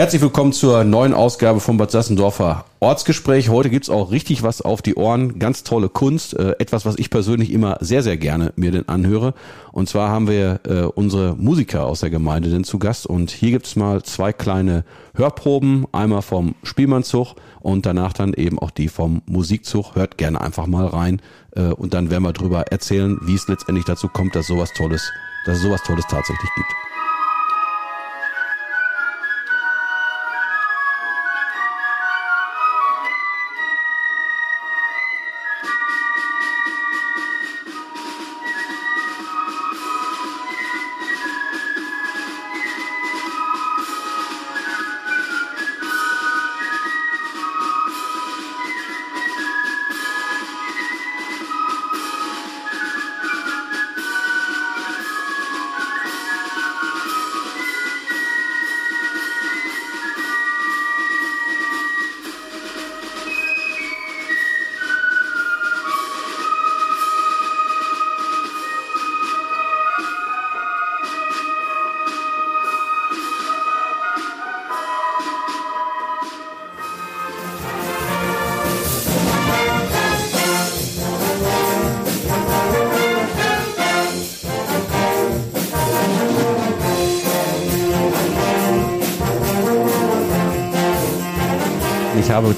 Herzlich willkommen zur neuen Ausgabe vom Bad Sassendorfer Ortsgespräch. Heute gibt's auch richtig was auf die Ohren. Ganz tolle Kunst. Äh, etwas, was ich persönlich immer sehr, sehr gerne mir denn anhöre. Und zwar haben wir äh, unsere Musiker aus der Gemeinde denn zu Gast. Und hier gibt's mal zwei kleine Hörproben. Einmal vom Spielmannzug und danach dann eben auch die vom Musikzug. Hört gerne einfach mal rein. Äh, und dann werden wir drüber erzählen, wie es letztendlich dazu kommt, dass sowas Tolles, dass es sowas Tolles tatsächlich gibt.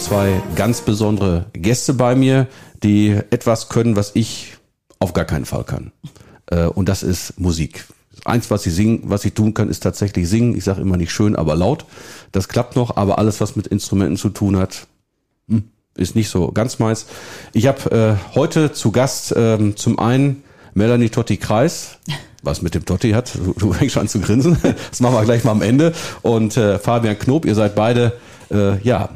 Zwei ganz besondere Gäste bei mir, die etwas können, was ich auf gar keinen Fall kann. Äh, und das ist Musik. Eins, was ich singen, was ich tun kann, ist tatsächlich singen. Ich sage immer nicht schön, aber laut. Das klappt noch, aber alles, was mit Instrumenten zu tun hat, hm, ist nicht so ganz meins. Ich habe äh, heute zu Gast ähm, zum einen Melanie Totti Kreis. Was mit dem Totti hat, du, du fängst schon an zu grinsen. Das machen wir gleich mal am Ende. Und äh, Fabian Knob, ihr seid beide äh, ja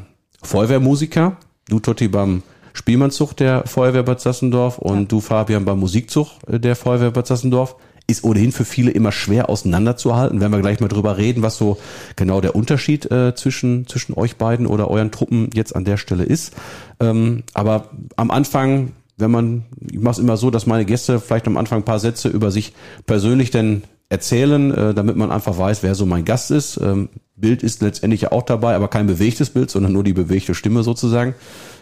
Feuerwehrmusiker. Du Totti beim Spielmannzug der Feuerwehr Bad Sassendorf und ja. du Fabian beim Musikzug der Feuerwehr Bad Sassendorf. Ist ohnehin für viele immer schwer auseinanderzuhalten. Werden wir gleich mal drüber reden, was so genau der Unterschied äh, zwischen, zwischen euch beiden oder euren Truppen jetzt an der Stelle ist. Ähm, aber am Anfang wenn man, ich mache es immer so, dass meine Gäste vielleicht am Anfang ein paar Sätze über sich persönlich denn erzählen, äh, damit man einfach weiß, wer so mein Gast ist. Ähm, Bild ist letztendlich ja auch dabei, aber kein bewegtes Bild, sondern nur die bewegte Stimme sozusagen.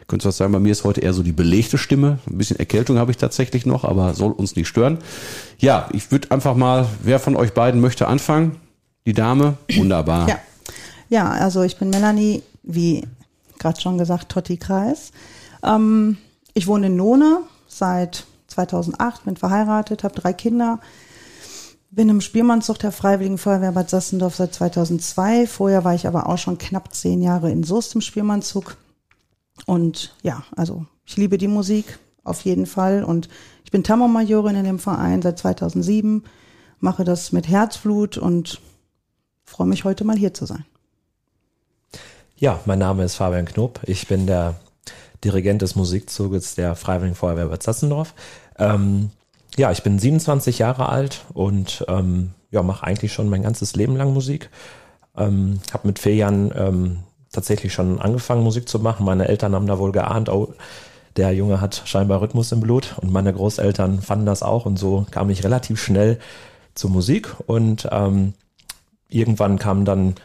Könntest du was sagen, bei mir ist heute eher so die belegte Stimme. Ein bisschen Erkältung habe ich tatsächlich noch, aber soll uns nicht stören. Ja, ich würde einfach mal, wer von euch beiden möchte anfangen? Die Dame? Wunderbar. Ja, ja also ich bin Melanie, wie gerade schon gesagt, Totti Kreis. Ähm, ich wohne in Lohne seit 2008, bin verheiratet, habe drei Kinder bin im Spielmannszug der Freiwilligen Feuerwehr Bad Sassendorf seit 2002. Vorher war ich aber auch schon knapp zehn Jahre in Soest im Spielmannzug. Und ja, also ich liebe die Musik auf jeden Fall. Und ich bin Tammermajorin in dem Verein seit 2007, mache das mit Herzblut und freue mich heute mal hier zu sein. Ja, mein Name ist Fabian Knob. Ich bin der Dirigent des Musikzuges der Freiwilligen Feuerwehr Bad Sassendorf. Ähm, ja, ich bin 27 Jahre alt und ähm, ja, mache eigentlich schon mein ganzes Leben lang Musik. Ähm, habe mit vier Jahren ähm, tatsächlich schon angefangen, Musik zu machen. Meine Eltern haben da wohl geahnt, oh, der Junge hat scheinbar Rhythmus im Blut und meine Großeltern fanden das auch und so kam ich relativ schnell zur Musik und ähm, irgendwann kam dann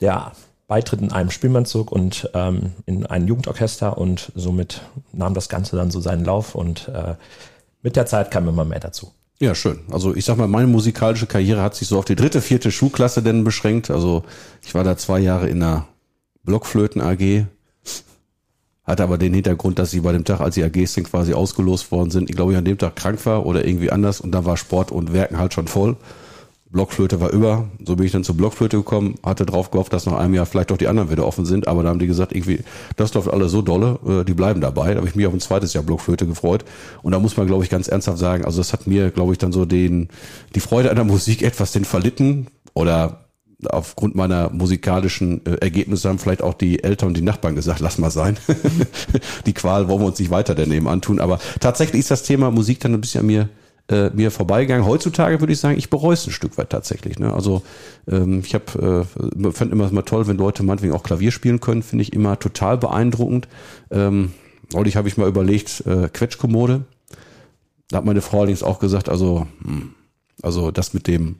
der Beitritt in einem Spielmannzug und ähm, in ein Jugendorchester und somit nahm das Ganze dann so seinen Lauf und äh, mit der Zeit kam immer mehr dazu. Ja, schön. Also ich sag mal, meine musikalische Karriere hat sich so auf die dritte, vierte Schulklasse denn beschränkt. Also ich war da zwei Jahre in der Blockflöten AG, hatte aber den Hintergrund, dass sie bei dem Tag, als die AGs dann quasi ausgelost worden sind, ich glaube, ich an dem Tag krank war oder irgendwie anders und da war Sport und Werken halt schon voll. Blockflöte war über. So bin ich dann zur Blockflöte gekommen, hatte drauf gehofft, dass nach einem Jahr vielleicht doch die anderen wieder offen sind, aber da haben die gesagt, irgendwie, das läuft alles so dolle, äh, die bleiben dabei. Da habe ich mich auf ein zweites Jahr Blockflöte gefreut. Und da muss man, glaube ich, ganz ernsthaft sagen, also das hat mir, glaube ich, dann so den, die Freude an der Musik etwas den verlitten oder aufgrund meiner musikalischen äh, Ergebnisse haben vielleicht auch die Eltern und die Nachbarn gesagt, lass mal sein. die Qual wollen wir uns nicht weiter daneben antun. Aber tatsächlich ist das Thema Musik dann ein bisschen an mir äh, mir vorbeigegangen. Heutzutage würde ich sagen, ich bereue es ein Stück weit tatsächlich. Ne? Also ähm, ich habe äh, fand immer mal toll, wenn Leute meinetwegen auch Klavier spielen können, finde ich immer total beeindruckend. Ähm, neulich habe ich mal überlegt, äh, Quetschkommode. Da hat meine Frau allerdings auch gesagt, also, hm, also das mit dem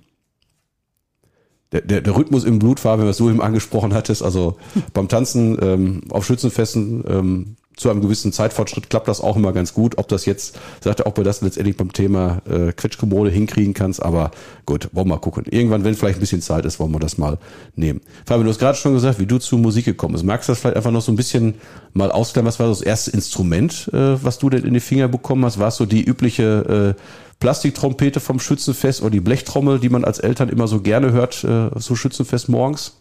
der, der, der Rhythmus im Blutfarbe, was du eben angesprochen hattest, also beim Tanzen ähm, auf Schützenfesten ähm, zu einem gewissen Zeitfortschritt klappt das auch immer ganz gut. Ob das jetzt, sagte ob du das letztendlich beim Thema äh, Quetschkommode hinkriegen kannst, aber gut, wollen wir mal gucken. Irgendwann, wenn vielleicht ein bisschen Zeit ist, wollen wir das mal nehmen. Fabian, du hast gerade schon gesagt, wie du zu Musik gekommen bist. Magst du das vielleicht einfach noch so ein bisschen mal ausklären? Was war das erste Instrument, äh, was du denn in die Finger bekommen hast? War es so die übliche äh, Plastiktrompete vom Schützenfest oder die Blechtrommel, die man als Eltern immer so gerne hört, äh, so Schützenfest morgens?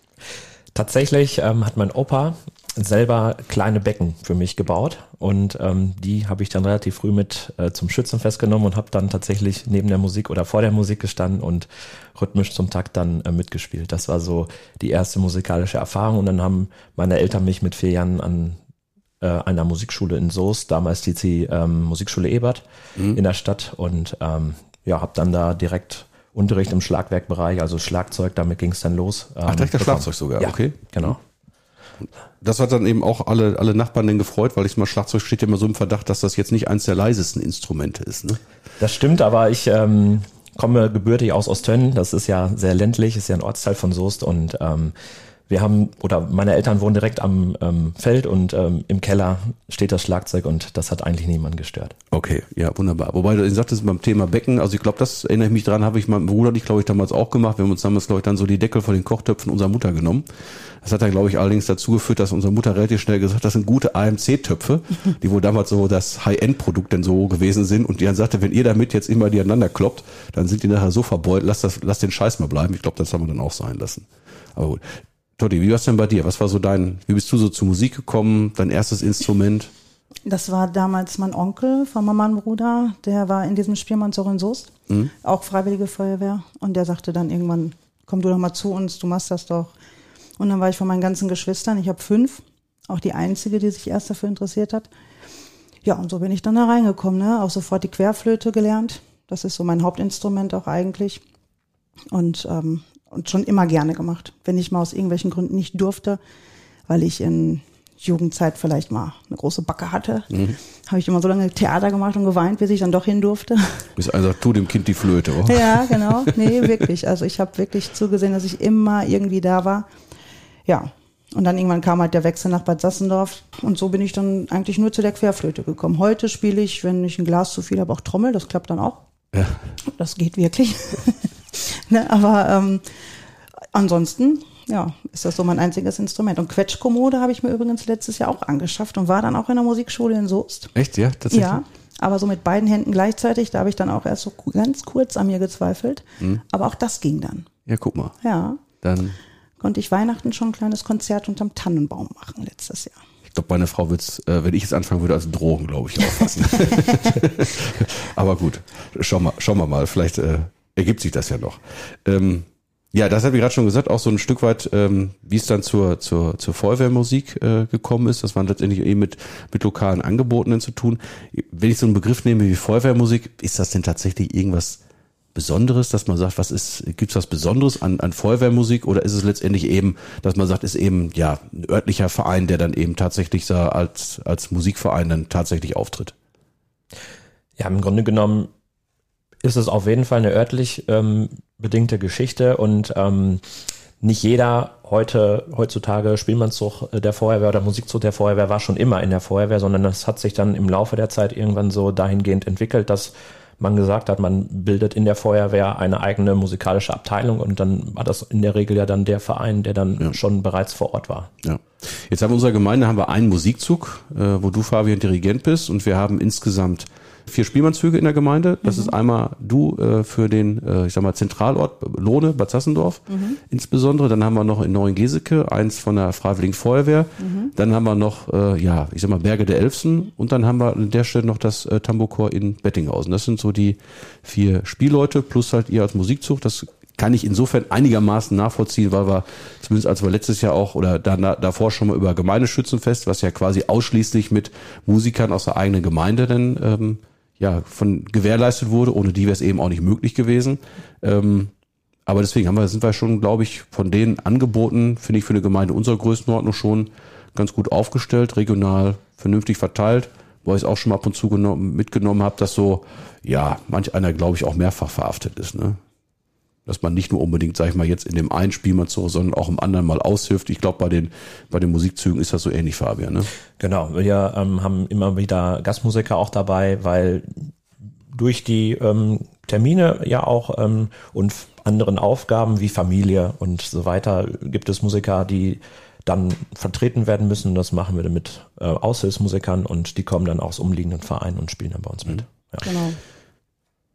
Tatsächlich ähm, hat mein Opa selber kleine Becken für mich gebaut und ähm, die habe ich dann relativ früh mit äh, zum Schützenfest genommen und habe dann tatsächlich neben der Musik oder vor der Musik gestanden und rhythmisch zum Takt dann äh, mitgespielt. Das war so die erste musikalische Erfahrung und dann haben meine Eltern mich mit vier Jahren an äh, einer Musikschule in Soest, damals die, die ähm, Musikschule Ebert mhm. in der Stadt und ähm, ja, habe dann da direkt Unterricht im Schlagwerkbereich, also Schlagzeug, damit ging es dann los. Ähm, Ach, direkt das Schlagzeug sogar, ja, okay. Genau. Das hat dann eben auch alle, alle Nachbarn dann gefreut, weil ich mal Schlagzeug steht ja immer so im Verdacht, dass das jetzt nicht eins der leisesten Instrumente ist. Ne? Das stimmt, aber ich ähm, komme gebürtig aus Ostönn. Das ist ja sehr ländlich, ist ja ein Ortsteil von Soest und ähm, wir haben, oder meine Eltern wohnen direkt am ähm, Feld und ähm, im Keller steht das Schlagzeug und das hat eigentlich niemand gestört. Okay, ja, wunderbar. Wobei du sagtest beim Thema Becken, also ich glaube, das erinnere ich mich dran, habe ich meinem Bruder, ich glaube ich damals auch gemacht. Wir haben uns damals, glaube ich, dann so die Deckel von den Kochtöpfen unserer Mutter genommen. Das hat dann, glaube ich, allerdings dazu geführt, dass unsere Mutter relativ schnell gesagt hat, das sind gute AMC-Töpfe, die wohl damals so das High-End-Produkt denn so gewesen sind. Und die dann sagte, wenn ihr damit jetzt immer die aneinander kloppt, dann sind die nachher so verbeult, lasst, das, lasst den Scheiß mal bleiben. Ich glaube, das haben wir dann auch sein lassen. Aber gut. Totti, wie war es denn bei dir? Was war so dein, wie bist du so zur Musik gekommen? Dein erstes Instrument? Das war damals mein Onkel von Mama und Bruder, der war in diesem Spielmannsort in Soest, mhm. auch Freiwillige Feuerwehr. Und der sagte dann irgendwann, komm du doch mal zu uns, du machst das doch. Und dann war ich von meinen ganzen Geschwistern, ich habe fünf, auch die einzige, die sich erst dafür interessiert hat. Ja, und so bin ich dann da reingekommen, ne? Auch sofort die Querflöte gelernt. Das ist so mein Hauptinstrument auch eigentlich. Und ähm, und schon immer gerne gemacht. Wenn ich mal aus irgendwelchen Gründen nicht durfte, weil ich in Jugendzeit vielleicht mal eine große Backe hatte, mhm. habe ich immer so lange Theater gemacht und geweint, bis ich dann doch hin durfte. Bis also tu dem Kind die Flöte, oder? Ja, genau. Nee, wirklich. Also ich habe wirklich zugesehen, dass ich immer irgendwie da war. Ja. Und dann irgendwann kam halt der Wechsel nach Bad Sassendorf und so bin ich dann eigentlich nur zu der Querflöte gekommen. Heute spiele ich, wenn ich ein Glas zu viel habe, auch Trommel, das klappt dann auch. Ja. Das geht wirklich. Ne, aber ähm, ansonsten, ja, ist das so mein einziges Instrument. Und Quetschkommode habe ich mir übrigens letztes Jahr auch angeschafft und war dann auch in der Musikschule in Soest. Echt, ja? Tatsächlich? Ja, aber so mit beiden Händen gleichzeitig, da habe ich dann auch erst so ganz kurz an mir gezweifelt. Mhm. Aber auch das ging dann. Ja, guck mal. Ja. Dann konnte ich Weihnachten schon ein kleines Konzert unterm Tannenbaum machen letztes Jahr. Ich glaube, meine Frau wird es, äh, wenn ich es anfangen würde, als Drogen, glaube ich, auffassen. Aber gut, schauen wir, schauen wir mal. Vielleicht äh, ergibt sich das ja noch. Ähm, ja, das habe ich gerade schon gesagt, auch so ein Stück weit, ähm, wie es dann zur, zur, zur Feuerwehrmusik äh, gekommen ist. Das war letztendlich eben mit, mit lokalen Angebotenen zu tun. Wenn ich so einen Begriff nehme wie Feuerwehrmusik, ist das denn tatsächlich irgendwas Besonderes, dass man sagt, was ist, gibt's was Besonderes an, an Feuerwehrmusik oder ist es letztendlich eben, dass man sagt, ist eben ja ein örtlicher Verein, der dann eben tatsächlich so als, als Musikverein dann tatsächlich auftritt? Ja, im Grunde genommen ist es auf jeden Fall eine örtlich ähm, bedingte Geschichte und ähm, nicht jeder heute, heutzutage Spielmannszug der Feuerwehr oder Musikzug der Feuerwehr war schon immer in der Feuerwehr, sondern das hat sich dann im Laufe der Zeit irgendwann so dahingehend entwickelt, dass man gesagt hat, man bildet in der Feuerwehr eine eigene musikalische Abteilung und dann war das in der Regel ja dann der Verein, der dann ja. schon bereits vor Ort war. Ja. Jetzt haben wir in unserer Gemeinde haben wir einen Musikzug, äh, wo du Fabian Dirigent bist und wir haben insgesamt vier Spielmannszüge in der Gemeinde. Das mhm. ist einmal du äh, für den, äh, ich sag mal, Zentralort Lohne, Bad Sassendorf mhm. insbesondere. Dann haben wir noch in Neuengeseke eins von der Freiwilligen Feuerwehr. Mhm. Dann haben wir noch, äh, ja, ich sag mal, Berge der Elfsen. Und dann haben wir an der Stelle noch das äh, Tambourchor in Bettinghausen. Das sind so die vier Spielleute plus halt ihr als Musikzug. Das kann ich insofern einigermaßen nachvollziehen, weil wir zumindest als wir letztes Jahr auch oder da, davor schon mal über Gemeindeschützenfest, was ja quasi ausschließlich mit Musikern aus der eigenen Gemeinde dann ähm, ja von gewährleistet wurde, ohne die wäre es eben auch nicht möglich gewesen. Ähm, aber deswegen haben wir, sind wir schon, glaube ich, von den Angeboten, finde ich für eine Gemeinde unserer Größenordnung schon ganz gut aufgestellt, regional vernünftig verteilt, wo ich es auch schon mal ab und zu genommen, mitgenommen habe, dass so, ja, manch einer, glaube ich, auch mehrfach verhaftet ist. Ne? Dass man nicht nur unbedingt, sag ich mal, jetzt in dem einen Spiel mal zu, sondern auch im anderen mal aushilft. Ich glaube, bei den, bei den Musikzügen ist das so ähnlich, Fabian. Ne? Genau, wir ähm, haben immer wieder Gastmusiker auch dabei, weil durch die ähm, Termine ja auch ähm, und anderen Aufgaben wie Familie und so weiter gibt es Musiker, die dann vertreten werden müssen. Das machen wir mit äh, Aushilfsmusikern und die kommen dann aus umliegenden Vereinen und spielen dann bei uns mit. Mhm. Ja. Genau.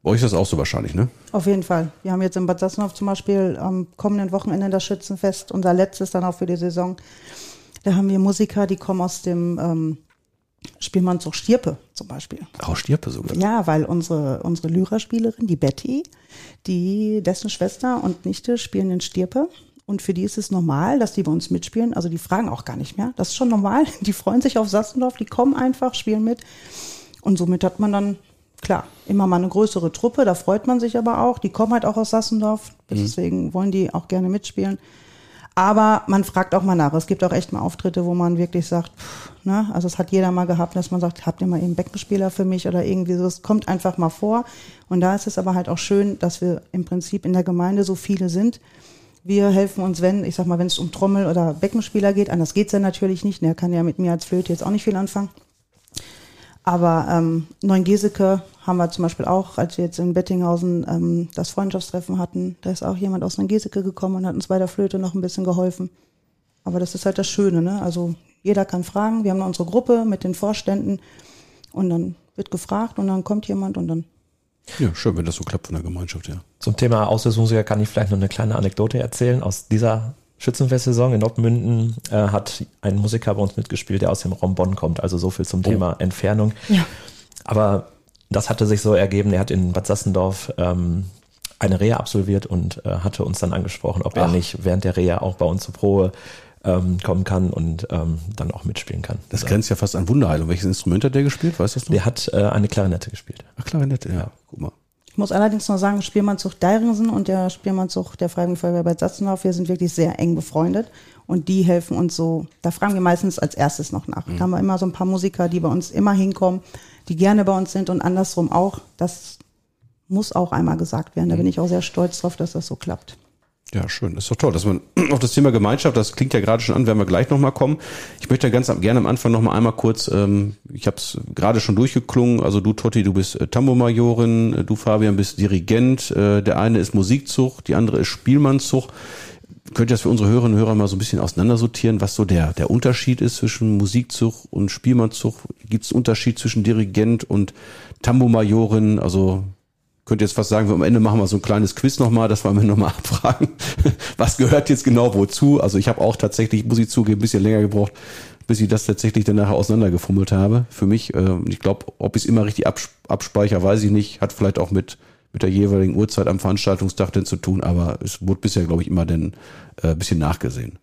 Bei euch ist das auch so wahrscheinlich, ne? Auf jeden Fall. Wir haben jetzt in Bad Sassenhof zum Beispiel am kommenden Wochenende das Schützenfest, unser letztes dann auch für die Saison. Da haben wir Musiker, die kommen aus dem ähm, Spielmannzug Stirpe zum Beispiel. Auch Stirpe sogar? Ja, weil unsere, unsere Lyraspielerin, die Betty, die, dessen Schwester und Nichte spielen in Stirpe. Und für die ist es normal, dass die bei uns mitspielen. Also die fragen auch gar nicht mehr. Das ist schon normal. Die freuen sich auf Sassendorf, die kommen einfach, spielen mit. Und somit hat man dann klar, immer mal eine größere Truppe, da freut man sich aber auch. Die kommen halt auch aus Sassendorf, mhm. deswegen wollen die auch gerne mitspielen. Aber man fragt auch mal nach. Es gibt auch echt mal Auftritte, wo man wirklich sagt, pff, ne, also es hat jeder mal gehabt, dass man sagt, habt ihr mal eben Beckenspieler für mich oder irgendwie so. Es kommt einfach mal vor. Und da ist es aber halt auch schön, dass wir im Prinzip in der Gemeinde so viele sind. Wir helfen uns, wenn, ich sag mal, wenn es um Trommel oder Beckenspieler geht, anders geht's ja natürlich nicht. Der kann ja mit mir als Flöte jetzt auch nicht viel anfangen. Aber ähm, Neuengeseke haben wir zum Beispiel auch, als wir jetzt in Bettinghausen ähm, das Freundschaftstreffen hatten, da ist auch jemand aus Neuengeseke gekommen und hat uns bei der Flöte noch ein bisschen geholfen. Aber das ist halt das Schöne, ne? Also jeder kann fragen. Wir haben unsere Gruppe mit den Vorständen und dann wird gefragt und dann kommt jemand und dann. Ja, schön, wenn das so klappt von der Gemeinschaft, ja. Zum Thema Aushilfsmusiker kann ich vielleicht noch eine kleine Anekdote erzählen aus dieser Schützenfestsaison in Nordmünden äh, hat ein Musiker bei uns mitgespielt, der aus dem Raum Bonn kommt. Also so viel zum oh. Thema Entfernung. Ja. Aber das hatte sich so ergeben. Er hat in Bad Sassendorf ähm, eine Reha absolviert und äh, hatte uns dann angesprochen, ob Ach. er nicht während der Reha auch bei uns zur Probe ähm, kommen kann und ähm, dann auch mitspielen kann. Das also, grenzt ja fast an Wunderheilung. Welches Instrument hat der gespielt? Weißt du das noch? Der hat äh, eine Klarinette gespielt. Ach, Klarinette, ja. Guck mal. Ich muss allerdings noch sagen, Spielmannzug Deiringsen und der Spielmannzug der Freiwilligen Feuerwehr bei Satzenhof, wir sind wirklich sehr eng befreundet und die helfen uns so. Da fragen wir meistens als erstes noch nach. Mhm. Da haben wir immer so ein paar Musiker, die bei uns immer hinkommen, die gerne bei uns sind und andersrum auch. Das muss auch einmal gesagt werden. Da mhm. bin ich auch sehr stolz drauf, dass das so klappt. Ja, schön. Ist doch toll, dass man auf das Thema Gemeinschaft, das klingt ja gerade schon an, werden wir gleich nochmal kommen. Ich möchte ganz gerne am Anfang nochmal einmal kurz, ähm, ich habe es gerade schon durchgeklungen, also du Totti, du bist äh, Tambomajorin, äh, du Fabian bist Dirigent, äh, der eine ist Musikzug, die andere ist Spielmannzug. Könnt ihr das für unsere Hörerinnen und Hörer mal so ein bisschen auseinandersortieren, was so der, der Unterschied ist zwischen Musikzug und Spielmannzug? Gibt es Unterschied zwischen Dirigent und Tambomajorin? Also könnte jetzt fast sagen, wir am Ende machen wir so ein kleines Quiz nochmal, dass wir am Ende nochmal abfragen, was gehört jetzt genau wozu. Also ich habe auch tatsächlich, muss ich zugeben, ein bisschen länger gebraucht, bis ich das tatsächlich dann nachher auseinandergefummelt habe. Für mich, äh, ich glaube, ob ich es immer richtig abspeichere, weiß ich nicht. Hat vielleicht auch mit, mit der jeweiligen Uhrzeit am Veranstaltungstag denn zu tun, aber es wurde bisher, glaube ich, immer dann äh, bisschen nachgesehen.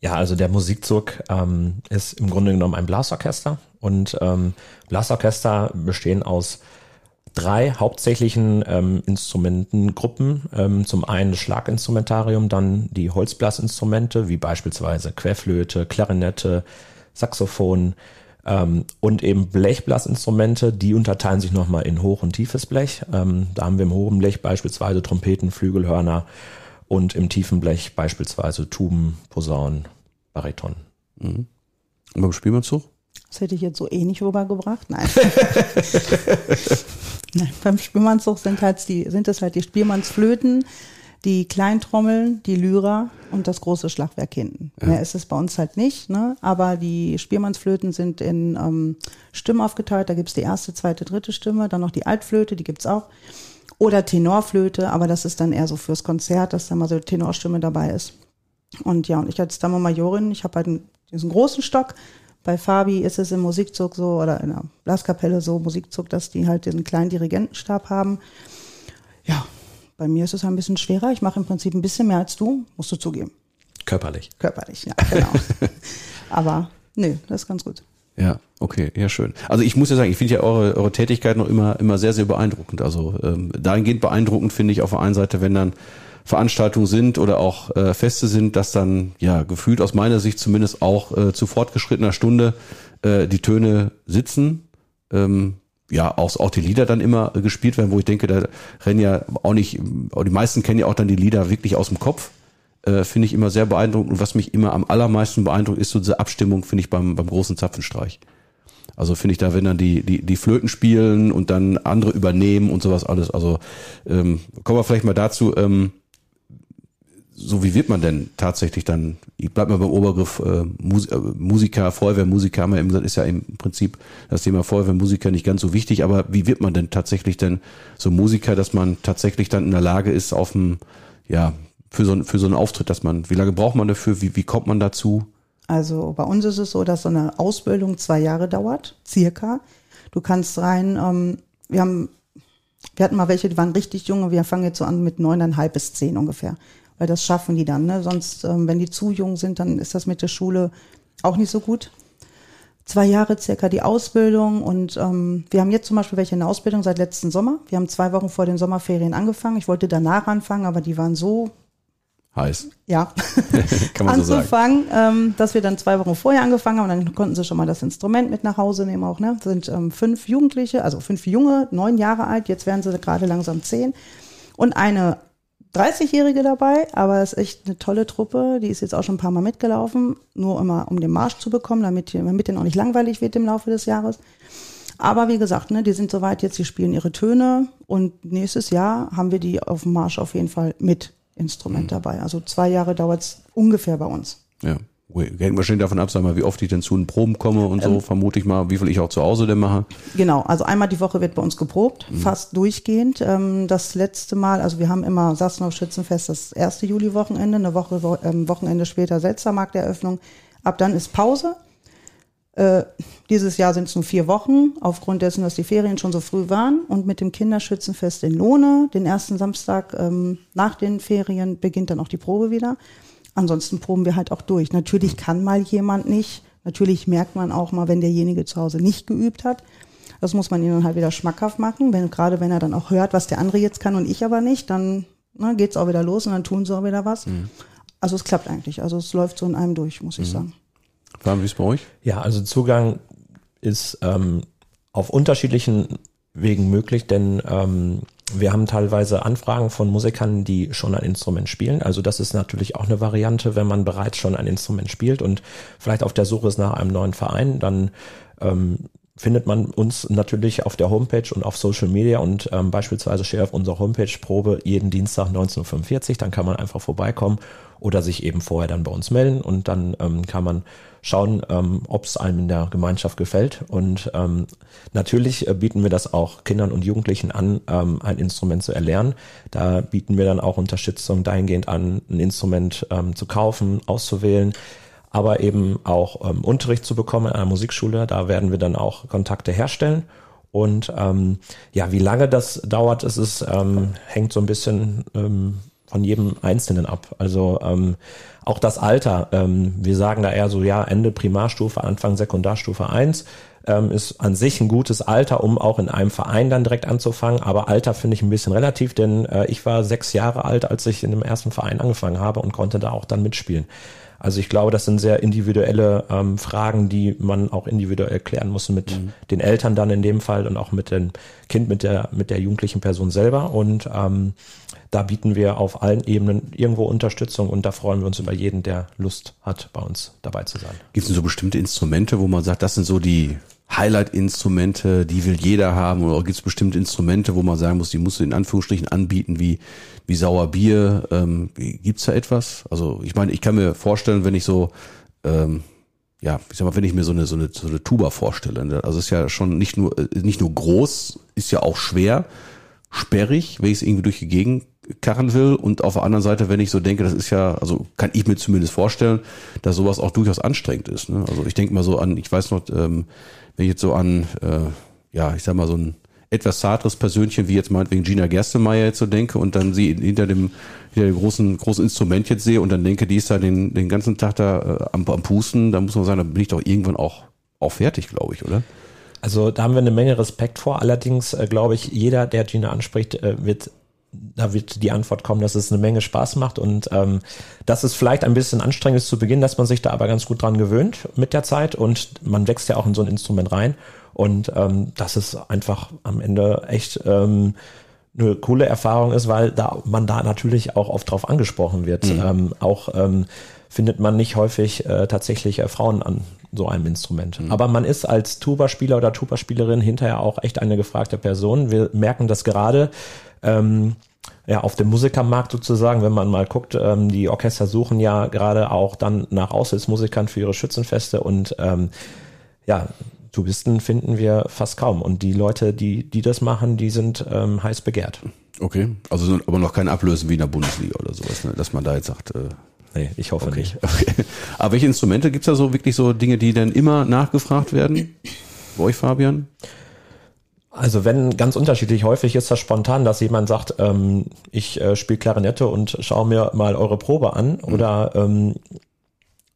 Ja, also der Musikzug ähm, ist im Grunde genommen ein Blasorchester und ähm, Blasorchester bestehen aus drei hauptsächlichen ähm, Instrumentengruppen. Ähm, zum einen das Schlaginstrumentarium, dann die Holzblasinstrumente, wie beispielsweise Querflöte, Klarinette, Saxophon ähm, und eben Blechblasinstrumente. Die unterteilen sich nochmal in hoch- und tiefes Blech. Ähm, da haben wir im hohen Blech beispielsweise Trompeten, Flügelhörner und im tiefen Blech beispielsweise Tuben, Posaunen, Bariton. Mhm. Und beim Spielmannszug? Das hätte ich jetzt so eh nicht rübergebracht. Nein. Nein, beim Spielmannszug sind halt die, sind es halt die Spielmannsflöten, die Kleintrommeln, die Lyra und das große Schlagwerk hinten. Ja. Mehr ist es bei uns halt nicht, ne? Aber die Spielmannsflöten sind in ähm, Stimmen aufgeteilt. Da gibt's die erste, zweite, dritte Stimme, dann noch die Altflöte, die gibt's auch. Oder Tenorflöte, aber das ist dann eher so fürs Konzert, dass da mal so Tenorstimme dabei ist. Und ja, und ich als Dame Majorin, ich habe halt einen, diesen großen Stock, bei Fabi ist es im Musikzug so oder in der Blaskapelle so Musikzug, dass die halt diesen kleinen Dirigentenstab haben. Ja, bei mir ist es ein bisschen schwerer. Ich mache im Prinzip ein bisschen mehr als du, musst du zugeben. Körperlich. Körperlich, ja, genau. Aber nö, das ist ganz gut. Ja, okay, ja schön. Also ich muss ja sagen, ich finde ja eure, eure Tätigkeit noch immer, immer sehr, sehr beeindruckend. Also ähm, dahingehend beeindruckend finde ich auf der einen Seite, wenn dann Veranstaltungen sind oder auch äh, Feste sind, dass dann ja gefühlt aus meiner Sicht zumindest auch äh, zu fortgeschrittener Stunde äh, die Töne sitzen. Ähm, ja, auch, auch die Lieder dann immer gespielt werden, wo ich denke, da rennen ja auch nicht, die meisten kennen ja auch dann die Lieder wirklich aus dem Kopf. Äh, finde ich immer sehr beeindruckend. Und was mich immer am allermeisten beeindruckt, ist so diese Abstimmung, finde ich, beim, beim großen Zapfenstreich. Also finde ich da, wenn dann die, die, die Flöten spielen und dann andere übernehmen und sowas alles. Also ähm, kommen wir vielleicht mal dazu, ähm, so wie wird man denn tatsächlich dann, ich bleib mal beim Obergriff äh, äh, Musiker, Feuerwehrmusiker, haben wir eben gesagt, ist ja im Prinzip das Thema Feuerwehrmusiker nicht ganz so wichtig, aber wie wird man denn tatsächlich denn so Musiker, dass man tatsächlich dann in der Lage ist, auf dem, ja, für so, für so einen Auftritt, dass man, wie lange braucht man dafür, wie, wie kommt man dazu? Also bei uns ist es so, dass so eine Ausbildung zwei Jahre dauert, circa. Du kannst rein, ähm, wir haben, wir hatten mal welche, die waren richtig jung und wir fangen jetzt so an mit neuneinhalb bis zehn ungefähr weil das schaffen die dann. Ne? Sonst, ähm, wenn die zu jung sind, dann ist das mit der Schule auch nicht so gut. Zwei Jahre circa die Ausbildung und ähm, wir haben jetzt zum Beispiel welche in der Ausbildung seit letzten Sommer. Wir haben zwei Wochen vor den Sommerferien angefangen. Ich wollte danach anfangen, aber die waren so heiß. Ja, kann man so anzufangen, ähm, dass wir dann zwei Wochen vorher angefangen haben und dann konnten sie schon mal das Instrument mit nach Hause nehmen auch. Ne, sind ähm, fünf Jugendliche, also fünf Junge, neun Jahre alt. Jetzt werden sie gerade langsam zehn und eine 30-Jährige dabei, aber es ist echt eine tolle Truppe. Die ist jetzt auch schon ein paar Mal mitgelaufen, nur immer um den Marsch zu bekommen, damit, damit denen auch nicht langweilig wird im Laufe des Jahres. Aber wie gesagt, ne, die sind soweit jetzt, die spielen ihre Töne und nächstes Jahr haben wir die auf dem Marsch auf jeden Fall mit Instrument mhm. dabei. Also zwei Jahre dauert es ungefähr bei uns. Ja. Hängt wahrscheinlich davon ab, sag mal, wie oft ich denn zu den Proben komme und so, ähm, vermute ich mal, wie viel ich auch zu Hause denn mache. Genau, also einmal die Woche wird bei uns geprobt, mhm. fast durchgehend. Ähm, das letzte Mal, also wir haben immer Sachsen Schützenfest das erste Juli-Wochenende, eine Woche ähm, Wochenende später Selzermarkteröffnung. Ab dann ist Pause. Äh, dieses Jahr sind es nur vier Wochen, aufgrund dessen, dass die Ferien schon so früh waren. Und mit dem Kinderschützenfest in Lohne, den ersten Samstag ähm, nach den Ferien, beginnt dann auch die Probe wieder. Ansonsten proben wir halt auch durch. Natürlich kann mal jemand nicht. Natürlich merkt man auch mal, wenn derjenige zu Hause nicht geübt hat. Das muss man ihnen halt wieder schmackhaft machen. Wenn, gerade wenn er dann auch hört, was der andere jetzt kann und ich aber nicht, dann ne, geht es auch wieder los und dann tun sie auch wieder was. Mhm. Also es klappt eigentlich. Also es läuft so in einem durch, muss ich mhm. sagen. Fahren, wie es bei euch? Ja, also Zugang ist ähm, auf unterschiedlichen Wegen möglich, denn ähm, wir haben teilweise Anfragen von Musikern, die schon ein Instrument spielen. Also das ist natürlich auch eine Variante, wenn man bereits schon ein Instrument spielt und vielleicht auf der Suche ist nach einem neuen Verein, dann ähm, findet man uns natürlich auf der Homepage und auf Social Media und ähm, beispielsweise steht auf unserer Homepage Probe jeden Dienstag 19.45 dann kann man einfach vorbeikommen oder sich eben vorher dann bei uns melden und dann ähm, kann man schauen, ähm, ob es einem in der Gemeinschaft gefällt. Und ähm, natürlich äh, bieten wir das auch Kindern und Jugendlichen an, ähm, ein Instrument zu erlernen. Da bieten wir dann auch Unterstützung dahingehend an, ein Instrument ähm, zu kaufen, auszuwählen aber eben auch ähm, Unterricht zu bekommen in einer Musikschule. Da werden wir dann auch Kontakte herstellen. Und ähm, ja, wie lange das dauert, ist es ähm, hängt so ein bisschen ähm, von jedem Einzelnen ab. Also ähm, auch das Alter, ähm, wir sagen da eher so, ja, Ende Primarstufe, Anfang Sekundarstufe 1 ähm, ist an sich ein gutes Alter, um auch in einem Verein dann direkt anzufangen. Aber Alter finde ich ein bisschen relativ, denn äh, ich war sechs Jahre alt, als ich in dem ersten Verein angefangen habe und konnte da auch dann mitspielen. Also ich glaube, das sind sehr individuelle ähm, Fragen, die man auch individuell klären muss mit mhm. den Eltern dann in dem Fall und auch mit dem Kind, mit der, mit der jugendlichen Person selber. Und ähm, da bieten wir auf allen Ebenen irgendwo Unterstützung und da freuen wir uns über jeden, der Lust hat, bei uns dabei zu sein. Gibt es denn so bestimmte Instrumente, wo man sagt, das sind so die Highlight-Instrumente, die will jeder haben? Oder gibt es bestimmte Instrumente, wo man sagen muss, die musst du in Anführungsstrichen anbieten, wie, wie Sauerbier? Ähm, Gibt es da etwas? Also ich meine, ich kann mir vorstellen, wenn ich so, ähm, ja, ich sag mal, wenn ich mir so eine, so eine, so eine Tuba vorstelle, ne? also ist ja schon nicht nur, äh, nicht nur groß, ist ja auch schwer, sperrig, wenn ich es irgendwie durch die Gegend karren will. Und auf der anderen Seite, wenn ich so denke, das ist ja, also kann ich mir zumindest vorstellen, dass sowas auch durchaus anstrengend ist. Ne? Also ich denke mal so an, ich weiß noch, ähm, wenn ich jetzt so an, äh, ja, ich sag mal so ein etwas zarteres Persönchen, wie jetzt meinetwegen Gina Gerstemeyer jetzt so denke und dann sie hinter dem, hinter dem großen, großen Instrument jetzt sehe und dann denke, die ist da den, den ganzen Tag da äh, am, am Pusten, da muss man sagen, da bin ich doch irgendwann auch, auch fertig, glaube ich, oder? Also da haben wir eine Menge Respekt vor. Allerdings äh, glaube ich, jeder, der Gina anspricht, äh, wird da wird die Antwort kommen, dass es eine Menge Spaß macht und ähm, dass es vielleicht ein bisschen anstrengend ist zu Beginn, dass man sich da aber ganz gut dran gewöhnt mit der Zeit und man wächst ja auch in so ein Instrument rein und ähm, dass es einfach am Ende echt ähm, eine coole Erfahrung ist, weil da man da natürlich auch oft drauf angesprochen wird. Mhm. Ähm, auch ähm, findet man nicht häufig äh, tatsächlich äh, Frauen an so einem Instrument. Mhm. Aber man ist als Tuba-Spieler oder Tuba-Spielerin hinterher auch echt eine gefragte Person. Wir merken das gerade ähm, ja, auf dem Musikermarkt sozusagen, wenn man mal guckt, ähm, die Orchester suchen ja gerade auch dann nach Aushilfsmusikern für ihre Schützenfeste und ähm, ja, Tubisten finden wir fast kaum. Und die Leute, die, die das machen, die sind ähm, heiß begehrt. Okay, also sind aber noch kein Ablösen wie in der Bundesliga oder sowas, ne? dass man da jetzt sagt. Äh Nee, ich hoffe okay. nicht. Okay. Aber welche Instrumente gibt's da so wirklich so Dinge, die dann immer nachgefragt werden? Bei euch, Fabian? Also wenn ganz unterschiedlich, häufig ist das spontan, dass jemand sagt, ähm, ich äh, spiele Klarinette und schaue mir mal eure Probe an mhm. oder ähm,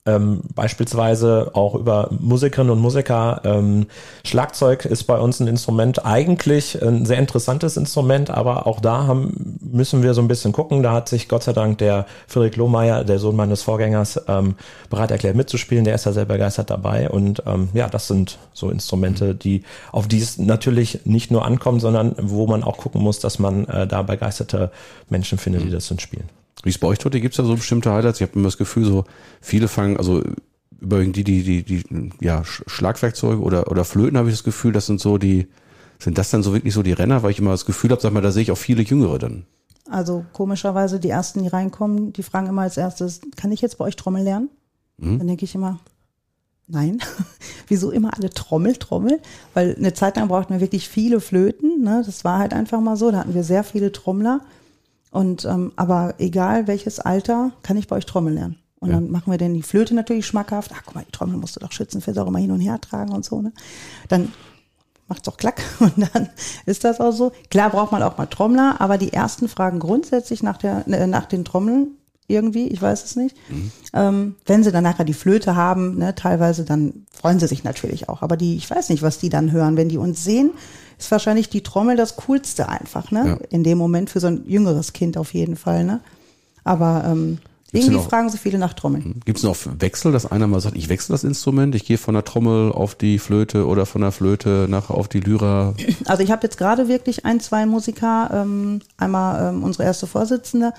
ähm, beispielsweise auch über Musikerinnen und Musiker. Ähm, Schlagzeug ist bei uns ein Instrument, eigentlich ein sehr interessantes Instrument, aber auch da haben, müssen wir so ein bisschen gucken. Da hat sich Gott sei Dank der Friedrich Lohmeier, der Sohn meines Vorgängers, ähm, bereit erklärt mitzuspielen. Der ist da sehr begeistert dabei. Und ähm, ja, das sind so Instrumente, die auf die es natürlich nicht nur ankommt, sondern wo man auch gucken muss, dass man äh, da begeisterte Menschen findet, die das dann spielen. Wie es bei euch Totti, gibt es da so bestimmte Highlights? Ich habe immer das Gefühl, so viele fangen, also überwiegend die, die, die, die, ja, Schlagwerkzeuge oder, oder Flöten habe ich das Gefühl, das sind so die, sind das dann so wirklich so die Renner, weil ich immer das Gefühl habe, sag mal, da sehe ich auch viele Jüngere dann. Also komischerweise, die ersten, die reinkommen, die fragen immer als erstes, kann ich jetzt bei euch Trommel lernen? Mhm. Dann denke ich immer, nein. Wieso immer alle Trommel, Trommel? Weil eine Zeit lang brauchten wir wirklich viele Flöten. Ne? Das war halt einfach mal so. Da hatten wir sehr viele Trommler. Und ähm, aber egal welches Alter, kann ich bei euch Trommel lernen. Und ja. dann machen wir denn die Flöte natürlich schmackhaft. Ach, guck mal, die Trommel musst du doch Schützenfest auch immer hin und her tragen und so. Ne? Dann macht's doch klack und dann ist das auch so. Klar braucht man auch mal Trommler, aber die ersten Fragen grundsätzlich nach der äh, nach den Trommeln irgendwie, ich weiß es nicht. Mhm. Ähm, wenn sie dann nachher die Flöte haben, ne, teilweise, dann freuen sie sich natürlich auch. Aber die, ich weiß nicht, was die dann hören, wenn die uns sehen ist wahrscheinlich die Trommel das Coolste einfach, ne? Ja. In dem Moment für so ein jüngeres Kind auf jeden Fall, ne? Aber ähm, irgendwie noch, fragen so viele nach Trommeln. Hm. Gibt es noch Wechsel, dass einer mal sagt, ich wechsle das Instrument, ich gehe von der Trommel auf die Flöte oder von der Flöte nach auf die Lyra? Also ich habe jetzt gerade wirklich ein, zwei Musiker, ähm, einmal ähm, unsere erste Vorsitzende,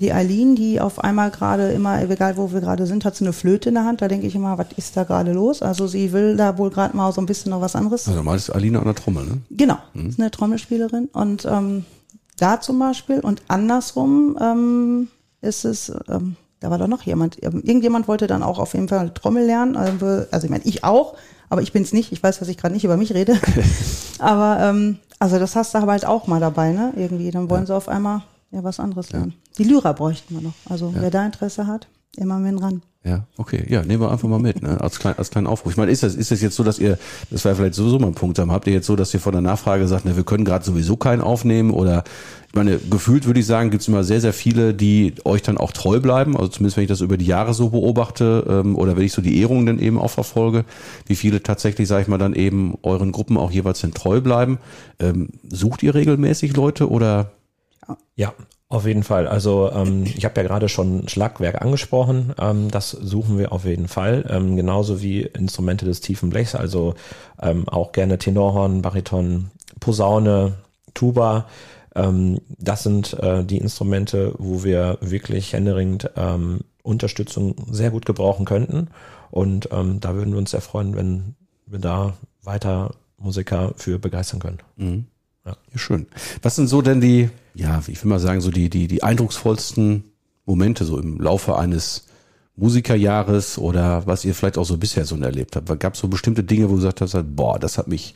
die Eileen, die auf einmal gerade immer, egal wo wir gerade sind, hat sie eine Flöte in der Hand. Da denke ich immer, was ist da gerade los? Also sie will da wohl gerade mal so ein bisschen noch was anderes. Also mal ist Aline an der Trommel, ne? Genau, mhm. ist eine Trommelspielerin. Und ähm, da zum Beispiel und andersrum ähm, ist es, ähm, da war doch noch jemand. Ähm, irgendjemand wollte dann auch auf jeden Fall Trommel lernen. Also, also ich meine, ich auch, aber ich bin es nicht. Ich weiß, dass ich gerade nicht über mich rede. aber ähm, also das hast du aber halt auch mal dabei, ne? Irgendwie. Dann wollen ja. sie auf einmal ja was anderes lernen. Die Lyra bräuchten wir noch. Also ja. wer da Interesse hat, immer mit ran. Ja, okay. Ja, nehmen wir einfach mal mit, ne? Als, klein, als kleinen Aufruf. Ich meine, ist das, ist das jetzt so, dass ihr, das war vielleicht sowieso mal ein Punkt, habt ihr jetzt so, dass ihr von der Nachfrage sagt, ne, wir können gerade sowieso keinen aufnehmen oder ich meine, gefühlt würde ich sagen, gibt es immer sehr, sehr viele, die euch dann auch treu bleiben. Also zumindest wenn ich das über die Jahre so beobachte ähm, oder wenn ich so die Ehrungen dann eben auch verfolge, wie viele tatsächlich, sage ich mal, dann eben euren Gruppen auch jeweils dann treu bleiben. Ähm, sucht ihr regelmäßig Leute oder ja, auf jeden Fall. Also ähm, ich habe ja gerade schon Schlagwerk angesprochen. Ähm, das suchen wir auf jeden Fall. Ähm, genauso wie Instrumente des tiefen Blechs, also ähm, auch gerne Tenorhorn, Bariton, Posaune, Tuba. Ähm, das sind äh, die Instrumente, wo wir wirklich händeringend ähm, Unterstützung sehr gut gebrauchen könnten. Und da würden wir uns sehr freuen, wenn wir da weiter Musiker für begeistern können. Mhm. Ja. ja, schön. Was sind so denn die, ja, ich will mal sagen, so die, die, die eindrucksvollsten Momente so im Laufe eines Musikerjahres oder was ihr vielleicht auch so bisher so erlebt habt? Gab es so bestimmte Dinge, wo du gesagt hast, boah, das hat mich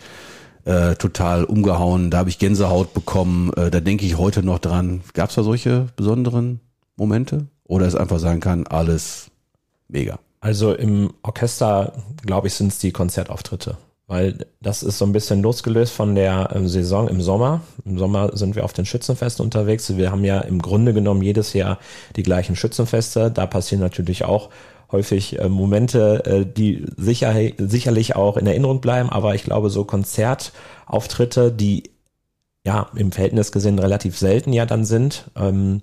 äh, total umgehauen, da habe ich Gänsehaut bekommen, äh, da denke ich heute noch dran. Gab es da solche besonderen Momente? Oder es einfach sagen kann, alles mega? Also im Orchester, glaube ich, sind es die Konzertauftritte. Weil das ist so ein bisschen losgelöst von der ähm, Saison im Sommer. Im Sommer sind wir auf den Schützenfesten unterwegs. Wir haben ja im Grunde genommen jedes Jahr die gleichen Schützenfeste. Da passieren natürlich auch häufig äh, Momente, äh, die sicher, sicherlich auch in Erinnerung bleiben, aber ich glaube, so Konzertauftritte, die ja im Verhältnis gesehen relativ selten ja dann sind, ähm,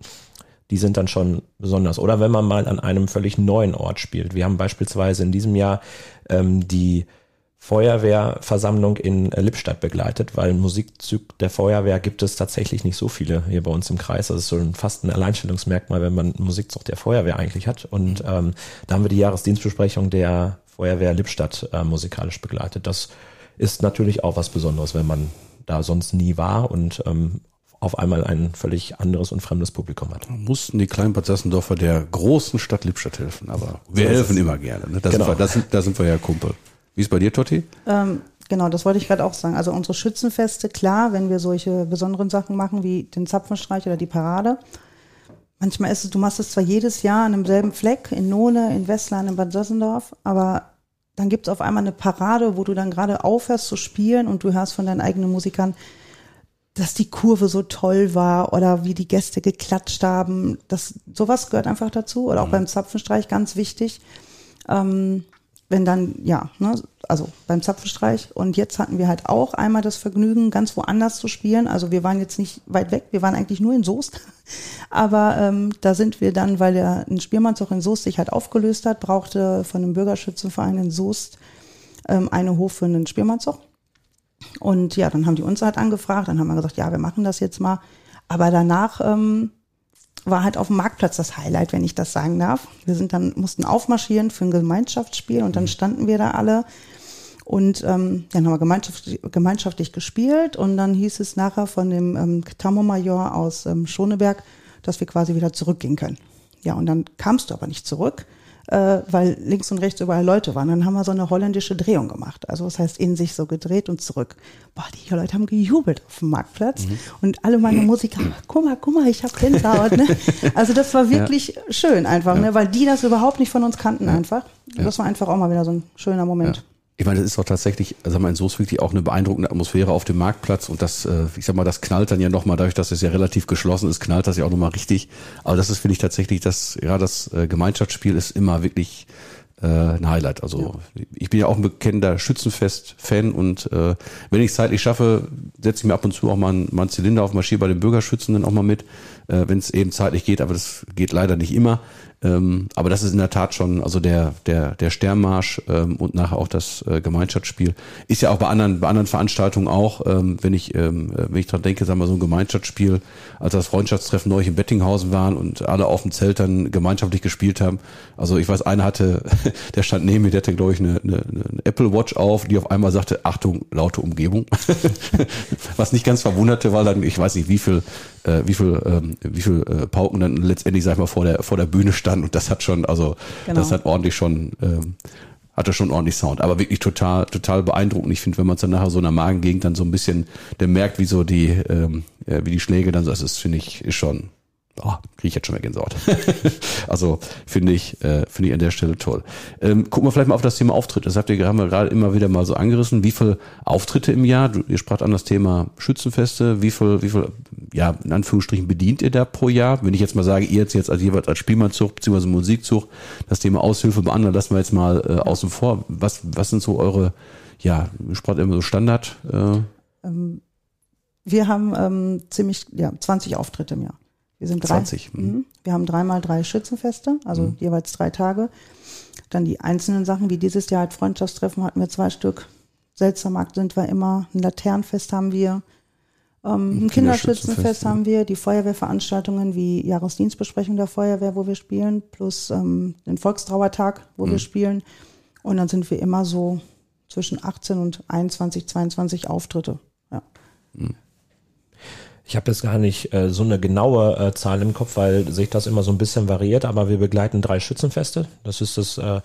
die sind dann schon besonders. Oder wenn man mal an einem völlig neuen Ort spielt. Wir haben beispielsweise in diesem Jahr ähm, die Feuerwehrversammlung in Lippstadt begleitet, weil Musikzug der Feuerwehr gibt es tatsächlich nicht so viele hier bei uns im Kreis. Das ist so ein, fast ein Alleinstellungsmerkmal, wenn man Musikzug der Feuerwehr eigentlich hat. Und mhm. ähm, da haben wir die Jahresdienstbesprechung der Feuerwehr Lippstadt äh, musikalisch begleitet. Das ist natürlich auch was Besonderes, wenn man da sonst nie war und ähm, auf einmal ein völlig anderes und fremdes Publikum hat. Mussten die kleinen Bad Sassendorfer der großen Stadt Lippstadt helfen, aber wir helfen immer gerne. Ne? Da, genau. sind wir, da, sind, da sind wir ja Kumpel. Wie ist bei dir, Totti? Ähm, genau, das wollte ich gerade auch sagen. Also unsere Schützenfeste, klar, wenn wir solche besonderen Sachen machen wie den Zapfenstreich oder die Parade. Manchmal ist es, du machst es zwar jedes Jahr an demselben Fleck, in None, in Westland, in Bad Sassendorf, aber dann gibt es auf einmal eine Parade, wo du dann gerade aufhörst zu spielen und du hörst von deinen eigenen Musikern, dass die Kurve so toll war oder wie die Gäste geklatscht haben. Das, sowas gehört einfach dazu. Oder auch mhm. beim Zapfenstreich ganz wichtig. Ähm, wenn dann, ja, ne, also beim Zapfenstreich. Und jetzt hatten wir halt auch einmal das Vergnügen, ganz woanders zu spielen. Also wir waren jetzt nicht weit weg, wir waren eigentlich nur in Soest. Aber ähm, da sind wir dann, weil der ein Spielmannzug in Soest sich halt aufgelöst hat, brauchte von dem Bürgerschützenverein in Soest ähm, eine Hof für einen Spielmannzug. Und ja, dann haben die uns halt angefragt, dann haben wir gesagt, ja, wir machen das jetzt mal. Aber danach ähm, war halt auf dem Marktplatz das Highlight, wenn ich das sagen darf. Wir sind dann, mussten aufmarschieren für ein Gemeinschaftsspiel und dann mhm. standen wir da alle und ähm, dann haben wir gemeinschaftlich, gemeinschaftlich gespielt und dann hieß es nachher von dem ähm, Tammo-Major aus ähm, Schoneberg, dass wir quasi wieder zurückgehen können. Ja, und dann kamst du aber nicht zurück, äh, weil links und rechts überall Leute waren. Dann haben wir so eine holländische Drehung gemacht. Also das heißt, in sich so gedreht und zurück. Boah, die Leute haben gejubelt auf dem Marktplatz mhm. und alle meine Musiker, guck mal, guck mal, ich hab Gänsehaut. Ne? Also das war wirklich ja. schön einfach, ja. ne? weil die das überhaupt nicht von uns kannten ja. einfach. Das war einfach auch mal wieder so ein schöner Moment. Ich meine, das ist doch tatsächlich, also mein, so ist wirklich auch eine beeindruckende Atmosphäre auf dem Marktplatz und das, äh, ich sag mal, das knallt dann ja nochmal, dadurch, dass es ja relativ geschlossen ist, knallt das ja auch nochmal richtig. Aber das ist, finde ich, tatsächlich, das, ja, das äh, Gemeinschaftsspiel ist immer wirklich äh, ein Highlight. Also ja. ich bin ja auch ein bekennender Schützenfest-Fan und äh, wenn ich es zeitlich schaffe, setze ich mir ab und zu auch mal einen, mal einen Zylinder auf, marschiere bei den Bürgerschützen dann auch mal mit, äh, wenn es eben zeitlich geht, aber das geht leider nicht immer. Ähm, aber das ist in der Tat schon, also der, der, der Sternmarsch ähm, und nachher auch das äh, Gemeinschaftsspiel. Ist ja auch bei anderen, bei anderen Veranstaltungen auch, ähm, wenn ich, ähm, äh, wenn ich dran denke, sagen wir so ein Gemeinschaftsspiel, als das Freundschaftstreffen neulich in Bettinghausen waren und alle auf dem Zelt dann gemeinschaftlich gespielt haben. Also ich weiß, einer hatte, der stand neben mir, der hatte, glaube ich, eine, eine, eine Apple Watch auf, die auf einmal sagte, Achtung, laute Umgebung. Was nicht ganz verwunderte, weil dann, ich weiß nicht, wie viel äh, wie viel, ähm, wie viel äh, Pauken dann letztendlich, sag ich mal, vor der, vor der Bühne standen. Und das hat schon, also genau. das hat ordentlich schon, ähm, hatte schon ordentlich Sound. Aber wirklich total, total beeindruckend. Ich finde, wenn man es dann nachher so in der Magengegend dann so ein bisschen, der merkt, wie so die, ähm, äh, wie die Schläge dann so, das ist, finde ich, ist schon, oh, kriege ich jetzt schon mehr Gänsehaut. also finde ich, äh, finde ich an der Stelle toll. Ähm, gucken wir vielleicht mal auf das Thema Auftritte. Das habt ihr, haben wir gerade immer wieder mal so angerissen. Wie viel Auftritte im Jahr? Du, ihr spracht an das Thema Schützenfeste. Wie viel, wie viel, ja, in Anführungsstrichen bedient ihr da pro Jahr? Wenn ich jetzt mal sage, ihr jetzt jetzt als jeweils als Spielmannzug bzw. Musikzug, das Thema Aushilfe bei anderen lassen wir jetzt mal äh, außen vor. Was, was sind so eure, ja, ihr spracht immer so Standard? Äh? Ähm, wir haben ähm, ziemlich, ja, 20 Auftritte im Jahr. Wir sind drei. 20. Mhm. mhm. Wir haben dreimal drei Schützenfeste, also mhm. jeweils drei Tage. Dann die einzelnen Sachen, wie dieses Jahr halt Freundschaftstreffen hatten wir zwei Stück. Seltsamarkt sind wir immer. Ein Laternenfest haben wir. Ähm, ein Kinderschützenfest haben wir. Die Feuerwehrveranstaltungen wie Jahresdienstbesprechung der Feuerwehr, wo wir spielen, plus ähm, den Volkstrauertag, wo mhm. wir spielen. Und dann sind wir immer so zwischen 18 und 21, 22 Auftritte. Ja. Mhm. Ich habe jetzt gar nicht äh, so eine genaue äh, Zahl im Kopf, weil sich das immer so ein bisschen variiert, aber wir begleiten drei Schützenfeste. Das ist das, äh,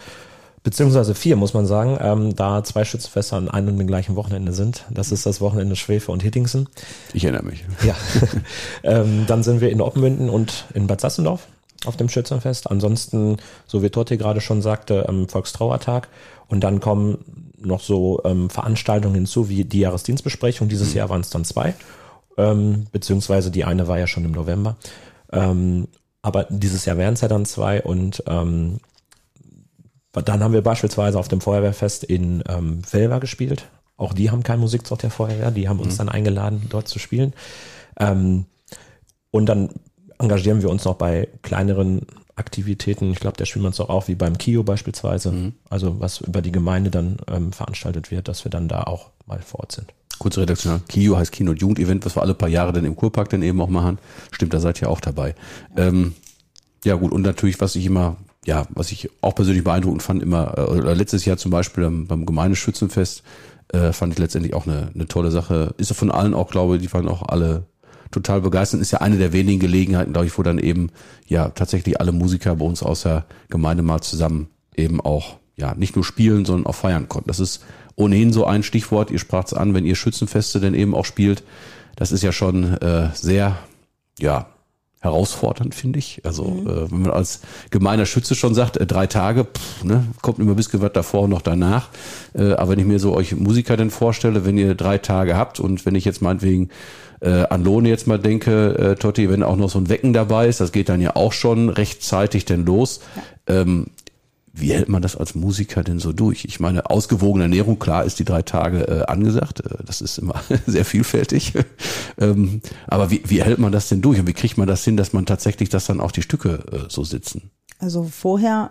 beziehungsweise vier, muss man sagen, ähm, da zwei Schützenfeste an einem und dem gleichen Wochenende sind. Das ist das Wochenende Schwefe und Hittingsen. Ich erinnere mich. Ja. ähm, dann sind wir in Oppenmünden und in Bad Sassendorf auf dem Schützenfest. Ansonsten, so wie Totti gerade schon sagte, am Volkstrauertag. Und dann kommen noch so ähm, Veranstaltungen hinzu, wie die Jahresdienstbesprechung. Dieses Jahr waren es dann zwei, ähm, beziehungsweise die eine war ja schon im November. Ähm, aber dieses Jahr wären es ja dann zwei und ähm, dann haben wir beispielsweise auf dem Feuerwehrfest in ähm, Velva gespielt. Auch die haben keinen Musikzug der Feuerwehr, die haben uns mhm. dann eingeladen, dort zu spielen. Ähm, und dann engagieren wir uns noch bei kleineren Aktivitäten. Ich glaube, da spielen wir uns auch auf, wie beim KIO beispielsweise. Mhm. Also was über die Gemeinde dann ähm, veranstaltet wird, dass wir dann da auch mal vor Ort sind. Kurze Redaktion. KIO heißt Kino- und Jugendevent, was wir alle paar Jahre dann im Kurpark dann eben auch machen. Stimmt, da seid ihr auch dabei. Ähm, ja gut, und natürlich, was ich immer, ja, was ich auch persönlich beeindruckend fand, immer, äh, letztes Jahr zum Beispiel beim, beim Gemeindeschützenfest, äh, fand ich letztendlich auch eine, eine tolle Sache. Ist von allen auch, glaube ich, die waren auch alle total begeistert. Ist ja eine der wenigen Gelegenheiten, glaube ich, wo dann eben ja tatsächlich alle Musiker bei uns aus der Gemeinde mal zusammen eben auch ja nicht nur spielen, sondern auch feiern konnten. Das ist ohnehin so ein Stichwort. Ihr sprach es an, wenn ihr Schützenfeste denn eben auch spielt. Das ist ja schon äh, sehr ja herausfordernd, finde ich. Also mhm. äh, wenn man als gemeiner Schütze schon sagt, äh, drei Tage, pff, ne, kommt immer ein bisschen was davor und noch danach. Äh, aber wenn ich mir so euch Musiker denn vorstelle, wenn ihr drei Tage habt und wenn ich jetzt meinetwegen äh, an Lohne jetzt mal denke, äh, Totti, wenn auch noch so ein Wecken dabei ist, das geht dann ja auch schon rechtzeitig denn los. Ja. Ähm, wie hält man das als Musiker denn so durch? Ich meine, ausgewogene Ernährung, klar, ist die drei Tage äh, angesagt. Äh, das ist immer sehr vielfältig. ähm, aber wie, wie hält man das denn durch? Und wie kriegt man das hin, dass man tatsächlich, dass dann auch die Stücke äh, so sitzen? Also vorher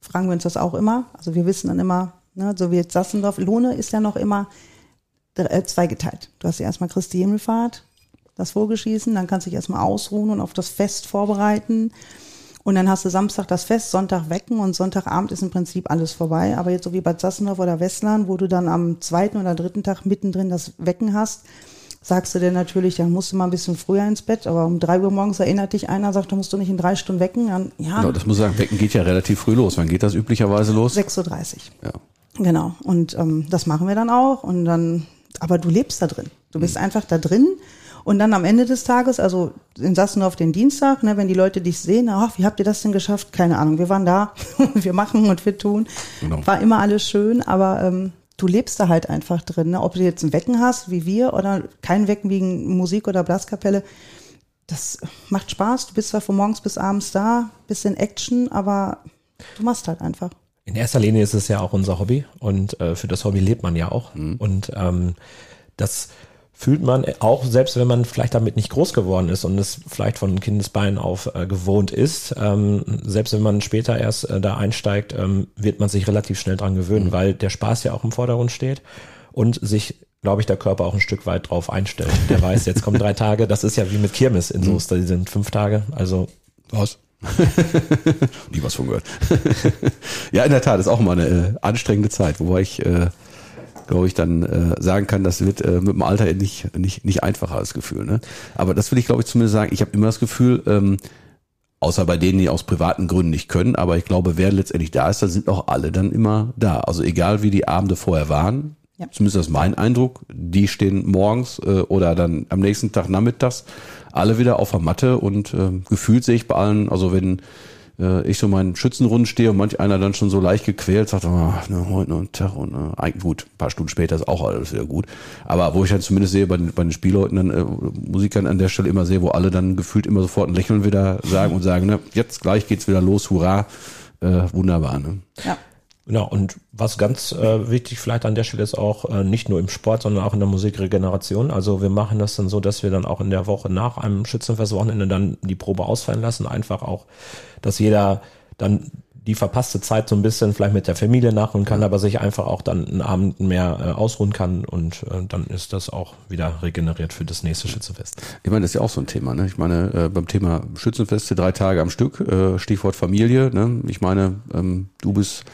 fragen wir uns das auch immer. Also wir wissen dann immer, ne, so wie jetzt Sassendorf, Lohne ist ja noch immer äh, zweigeteilt. Du hast ja erstmal Christi Himmelfahrt, das Vogelschießen, dann kannst du dich erstmal ausruhen und auf das Fest vorbereiten. Und dann hast du Samstag das Fest, Sonntag wecken und Sonntagabend ist im Prinzip alles vorbei. Aber jetzt so wie Bad Sassendorf oder Westland, wo du dann am zweiten oder dritten Tag mittendrin das Wecken hast, sagst du dir natürlich, dann musst du mal ein bisschen früher ins Bett, aber um drei Uhr morgens erinnert dich einer, sagt, da musst du nicht in drei Stunden wecken. Dann, ja. Genau, das muss ich sagen, Wecken geht ja relativ früh los. Wann geht das üblicherweise los? 6.30 Uhr. Ja. Genau. Und ähm, das machen wir dann auch. Und dann, aber du lebst da drin. Du bist mhm. einfach da drin und dann am Ende des Tages, also in Sassendorf den Dienstag, ne, wenn die Leute dich sehen, ach, wie habt ihr das denn geschafft? Keine Ahnung, wir waren da, wir machen und wir tun. Genau. War immer alles schön, aber ähm, du lebst da halt einfach drin. Ne? Ob du jetzt ein Wecken hast, wie wir, oder kein Wecken wegen Musik oder Blaskapelle, das macht Spaß. Du bist zwar von morgens bis abends da, bisschen Action, aber du machst halt einfach. In erster Linie ist es ja auch unser Hobby und äh, für das Hobby lebt man ja auch. Mhm. Und ähm, das fühlt man auch, selbst wenn man vielleicht damit nicht groß geworden ist und es vielleicht von Kindesbeinen auf äh, gewohnt ist, ähm, selbst wenn man später erst äh, da einsteigt, ähm, wird man sich relativ schnell dran gewöhnen, mhm. weil der Spaß ja auch im Vordergrund steht und sich glaube ich, der Körper auch ein Stück weit drauf einstellt. Der weiß, jetzt kommen drei Tage, das ist ja wie mit Kirmes in mhm. Soester, die sind fünf Tage, also. Was? Nie was von gehört. ja, in der Tat, ist auch mal eine äh, anstrengende Zeit, wobei ich äh, glaube ich, dann äh, sagen kann, das wird äh, mit dem Alter nicht, nicht, nicht einfacher, das Gefühl. Ne? Aber das will ich, glaube ich, zumindest sagen. Ich habe immer das Gefühl, ähm, außer bei denen, die aus privaten Gründen nicht können, aber ich glaube, wer letztendlich da ist, da sind auch alle dann immer da. Also egal, wie die Abende vorher waren, ja. zumindest das ist mein Eindruck, die stehen morgens äh, oder dann am nächsten Tag nachmittags alle wieder auf der Matte und äh, gefühlt sehe ich bei allen, also wenn äh, ich so meinen Schützenrunden stehe und manch einer dann schon so leicht gequält sagt, oh, ne, heute noch ein Tag und äh, eigentlich gut, ein paar Stunden später ist auch alles wieder gut. Aber wo ich dann zumindest sehe bei den, bei den Spielleuten, dann äh, Musikern an der Stelle immer sehe, wo alle dann gefühlt immer sofort ein Lächeln wieder sagen und sagen, ne, jetzt gleich geht's wieder los, hurra, äh, wunderbar. Ne? Ja. Genau, und was ganz äh, wichtig vielleicht an der Stelle ist auch äh, nicht nur im Sport, sondern auch in der Musikregeneration. Also wir machen das dann so, dass wir dann auch in der Woche nach einem Schützenfestwochenende dann die Probe ausfallen lassen. Einfach auch, dass jeder dann die verpasste Zeit so ein bisschen vielleicht mit der Familie nachholen kann, aber sich einfach auch dann einen Abend mehr äh, ausruhen kann und äh, dann ist das auch wieder regeneriert für das nächste Schützenfest. Ich meine, das ist ja auch so ein Thema. Ne? Ich meine, äh, beim Thema Schützenfeste drei Tage am Stück, äh, Stichwort Familie. Ne? Ich meine, ähm, du bist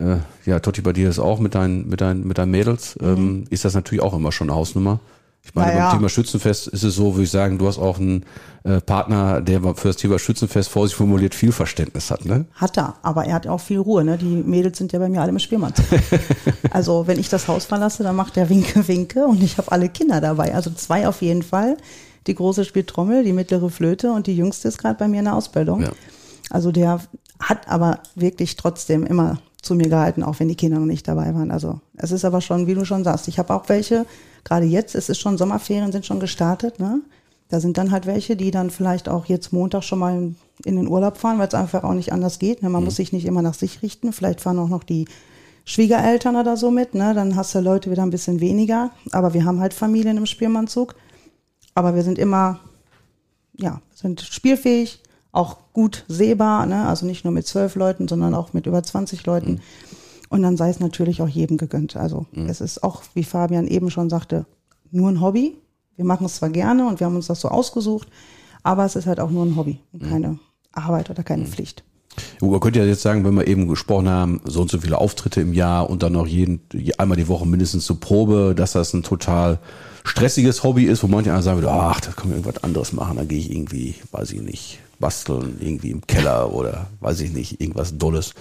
äh, ja, Totti, bei dir ist auch mit deinen, mit deinen, mit deinen Mädels, mhm. ähm, ist das natürlich auch immer schon eine Hausnummer. Ich meine, naja. beim Thema Schützenfest ist es so, würde ich sagen, du hast auch einen äh, Partner, der für das Thema Schützenfest vorsichtig formuliert viel Verständnis hat, ne? Hat er, aber er hat auch viel Ruhe, ne? Die Mädels sind ja bei mir alle im Spielmann. also wenn ich das Haus verlasse, dann macht der Winke, Winke und ich habe alle Kinder dabei. Also zwei auf jeden Fall. Die große spielt Trommel, die mittlere Flöte und die jüngste ist gerade bei mir in der Ausbildung. Ja. Also der hat aber wirklich trotzdem immer zu mir gehalten, auch wenn die Kinder noch nicht dabei waren. Also es ist aber schon, wie du schon sagst, ich habe auch welche, gerade jetzt, es ist schon Sommerferien, sind schon gestartet, ne? Da sind dann halt welche, die dann vielleicht auch jetzt Montag schon mal in den Urlaub fahren, weil es einfach auch nicht anders geht. Ne? Man mhm. muss sich nicht immer nach sich richten. Vielleicht fahren auch noch die Schwiegereltern oder so mit, ne? Dann hast du Leute wieder ein bisschen weniger. Aber wir haben halt Familien im Spielmannzug. Aber wir sind immer, ja, sind spielfähig, auch gut sehbar, ne? Also nicht nur mit zwölf Leuten, sondern auch mit über 20 Leuten. Mhm. Und dann sei es natürlich auch jedem gegönnt. Also mhm. es ist auch, wie Fabian eben schon sagte, nur ein Hobby. Wir machen es zwar gerne und wir haben uns das so ausgesucht, aber es ist halt auch nur ein Hobby und mhm. keine Arbeit oder keine mhm. Pflicht. Man könnte ja jetzt sagen, wenn wir eben gesprochen haben, so und so viele Auftritte im Jahr und dann noch jeden, einmal die Woche mindestens zur Probe, dass das ein total stressiges Hobby ist, wo manche sagen würde, ach, da kann man irgendwas anderes machen, da gehe ich irgendwie, weiß ich nicht, basteln, irgendwie im Keller oder weiß ich nicht, irgendwas Dolles.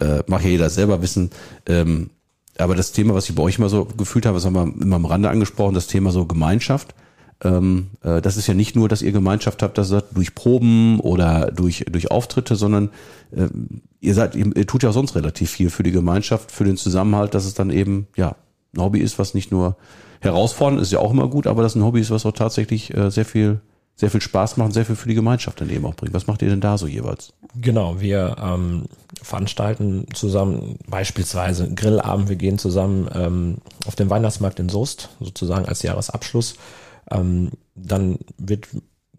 Äh, mag ja jeder selber wissen. Ähm, aber das Thema, was ich bei euch immer so gefühlt habe, das haben wir immer am Rande angesprochen, das Thema so Gemeinschaft ähm, äh, das ist ja nicht nur, dass ihr Gemeinschaft habt, dass das durch Proben oder durch, durch Auftritte, sondern äh, ihr seid, ihr, ihr tut ja sonst relativ viel für die Gemeinschaft, für den Zusammenhalt, dass es dann eben, ja, ein Hobby ist, was nicht nur herausfordernd ist, ja auch immer gut, aber das ein Hobby ist, was auch tatsächlich äh, sehr viel sehr viel Spaß macht und sehr viel für die Gemeinschaft dann eben auch bringt. Was macht ihr denn da so jeweils? Genau, wir ähm, veranstalten zusammen beispielsweise Grillabend, wir gehen zusammen ähm, auf den Weihnachtsmarkt in Soest, sozusagen als Jahresabschluss ähm, dann wird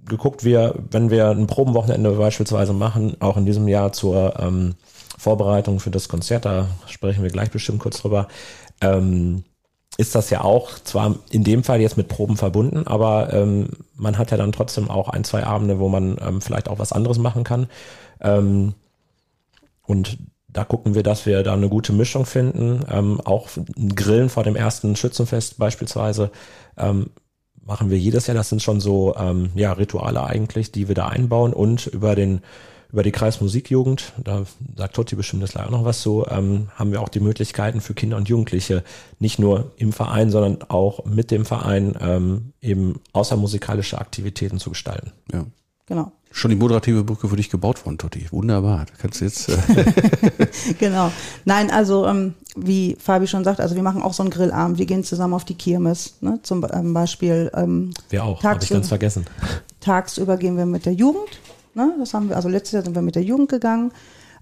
geguckt, wir, wenn wir ein Probenwochenende beispielsweise machen, auch in diesem Jahr zur ähm, Vorbereitung für das Konzert, da sprechen wir gleich bestimmt kurz drüber, ähm, ist das ja auch zwar in dem Fall jetzt mit Proben verbunden, aber ähm, man hat ja dann trotzdem auch ein, zwei Abende, wo man ähm, vielleicht auch was anderes machen kann. Ähm, und da gucken wir, dass wir da eine gute Mischung finden. Ähm, auch Grillen vor dem ersten Schützenfest beispielsweise ähm, machen wir jedes Jahr. Das sind schon so ähm, ja, Rituale eigentlich, die wir da einbauen und über den über die Kreismusikjugend, da sagt Totti bestimmt das gleich auch noch was so, ähm, haben wir auch die Möglichkeiten für Kinder und Jugendliche, nicht nur im Verein, sondern auch mit dem Verein ähm, eben außermusikalische Aktivitäten zu gestalten. Ja. Genau. Schon die moderative Brücke für dich gebaut worden, Totti. Wunderbar. Da kannst du jetzt. Äh genau. Nein, also ähm, wie Fabi schon sagt, also wir machen auch so einen Grillabend. Wir gehen zusammen auf die Kirmes, ne? zum ähm, Beispiel. Ähm, wir auch, habe ich ganz vergessen. Tagsüber gehen wir mit der Jugend. Ne? Das haben wir, also letztes Jahr sind wir mit der Jugend gegangen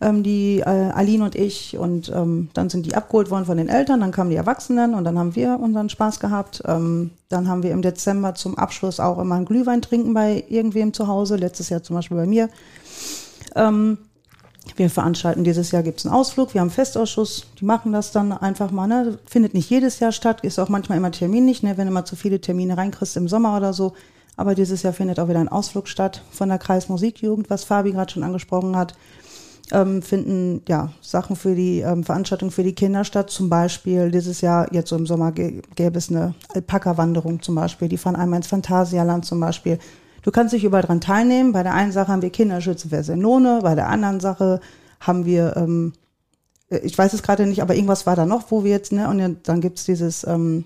ähm, die äh, Aline und ich und ähm, dann sind die abgeholt worden von den Eltern, dann kamen die Erwachsenen und dann haben wir unseren Spaß gehabt. Ähm, dann haben wir im Dezember zum Abschluss auch immer einen Glühwein trinken bei irgendwem zu Hause, letztes Jahr zum Beispiel bei mir. Ähm, wir veranstalten dieses Jahr gibt es einen Ausflug, wir haben einen Festausschuss, die machen das dann einfach mal, ne? Findet nicht jedes Jahr statt, ist auch manchmal immer Termin nicht, ne? wenn du mal zu viele Termine reinkriegst im Sommer oder so. Aber dieses Jahr findet auch wieder ein Ausflug statt von der Kreismusikjugend, was Fabi gerade schon angesprochen hat ähm, finden ja Sachen für die ähm, Veranstaltung für die Kinder statt. Zum Beispiel dieses Jahr, jetzt so im Sommer, gäbe es eine Alpaka-Wanderung zum Beispiel. Die fahren einmal ins Phantasialand zum Beispiel. Du kannst dich überall dran teilnehmen. Bei der einen Sache haben wir Kinderschützenfest in Lohne, bei der anderen Sache haben wir, ähm, ich weiß es gerade nicht, aber irgendwas war da noch, wo wir jetzt, ne, und dann gibt's dieses ähm,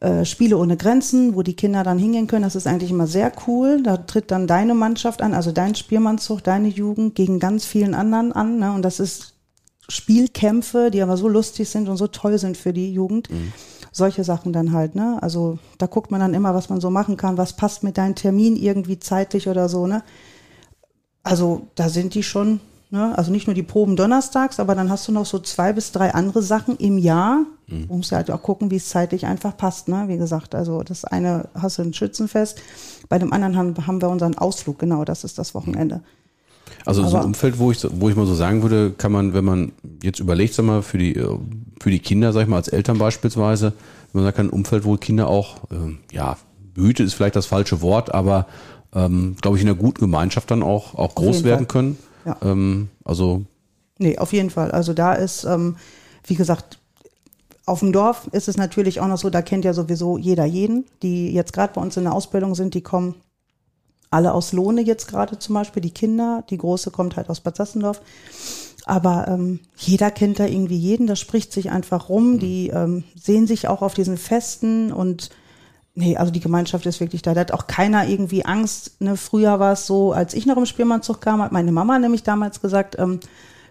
äh, Spiele ohne Grenzen, wo die Kinder dann hingehen können. Das ist eigentlich immer sehr cool. Da tritt dann deine Mannschaft an, also dein Spielmannszug, deine Jugend gegen ganz vielen anderen an. Ne? Und das ist Spielkämpfe, die aber so lustig sind und so toll sind für die Jugend. Mhm. Solche Sachen dann halt, ne? Also da guckt man dann immer, was man so machen kann, was passt mit deinem Termin irgendwie zeitlich oder so, ne? Also da sind die schon Ne? Also nicht nur die Proben donnerstags, aber dann hast du noch so zwei bis drei andere Sachen im Jahr. Mhm. Du musst ja halt auch gucken, wie es zeitlich einfach passt. Ne? Wie gesagt, also das eine hast du ein Schützenfest, bei dem anderen haben, haben wir unseren Ausflug, genau, das ist das Wochenende. Also aber, so ein Umfeld, wo ich, wo ich mal so sagen würde, kann man, wenn man jetzt überlegt, sag mal, für die, für die Kinder, sag ich mal, als Eltern beispielsweise, wenn man sagt, ein Umfeld, wo Kinder auch, ähm, ja, behütet ist vielleicht das falsche Wort, aber ähm, glaube ich, in einer guten Gemeinschaft dann auch, auch groß werden können. Ja. Ähm, also. Nee, auf jeden Fall. Also da ist, ähm, wie gesagt, auf dem Dorf ist es natürlich auch noch so, da kennt ja sowieso jeder jeden. Die jetzt gerade bei uns in der Ausbildung sind, die kommen alle aus Lohne jetzt gerade zum Beispiel, die Kinder. Die große kommt halt aus Bad Sassendorf. Aber ähm, jeder kennt da irgendwie jeden, das spricht sich einfach rum. Die ähm, sehen sich auch auf diesen Festen und Nee, also die Gemeinschaft ist wirklich da. Da hat auch keiner irgendwie Angst. Ne? Früher war es so, als ich noch im Spielmannzug kam, hat meine Mama nämlich damals gesagt, ähm,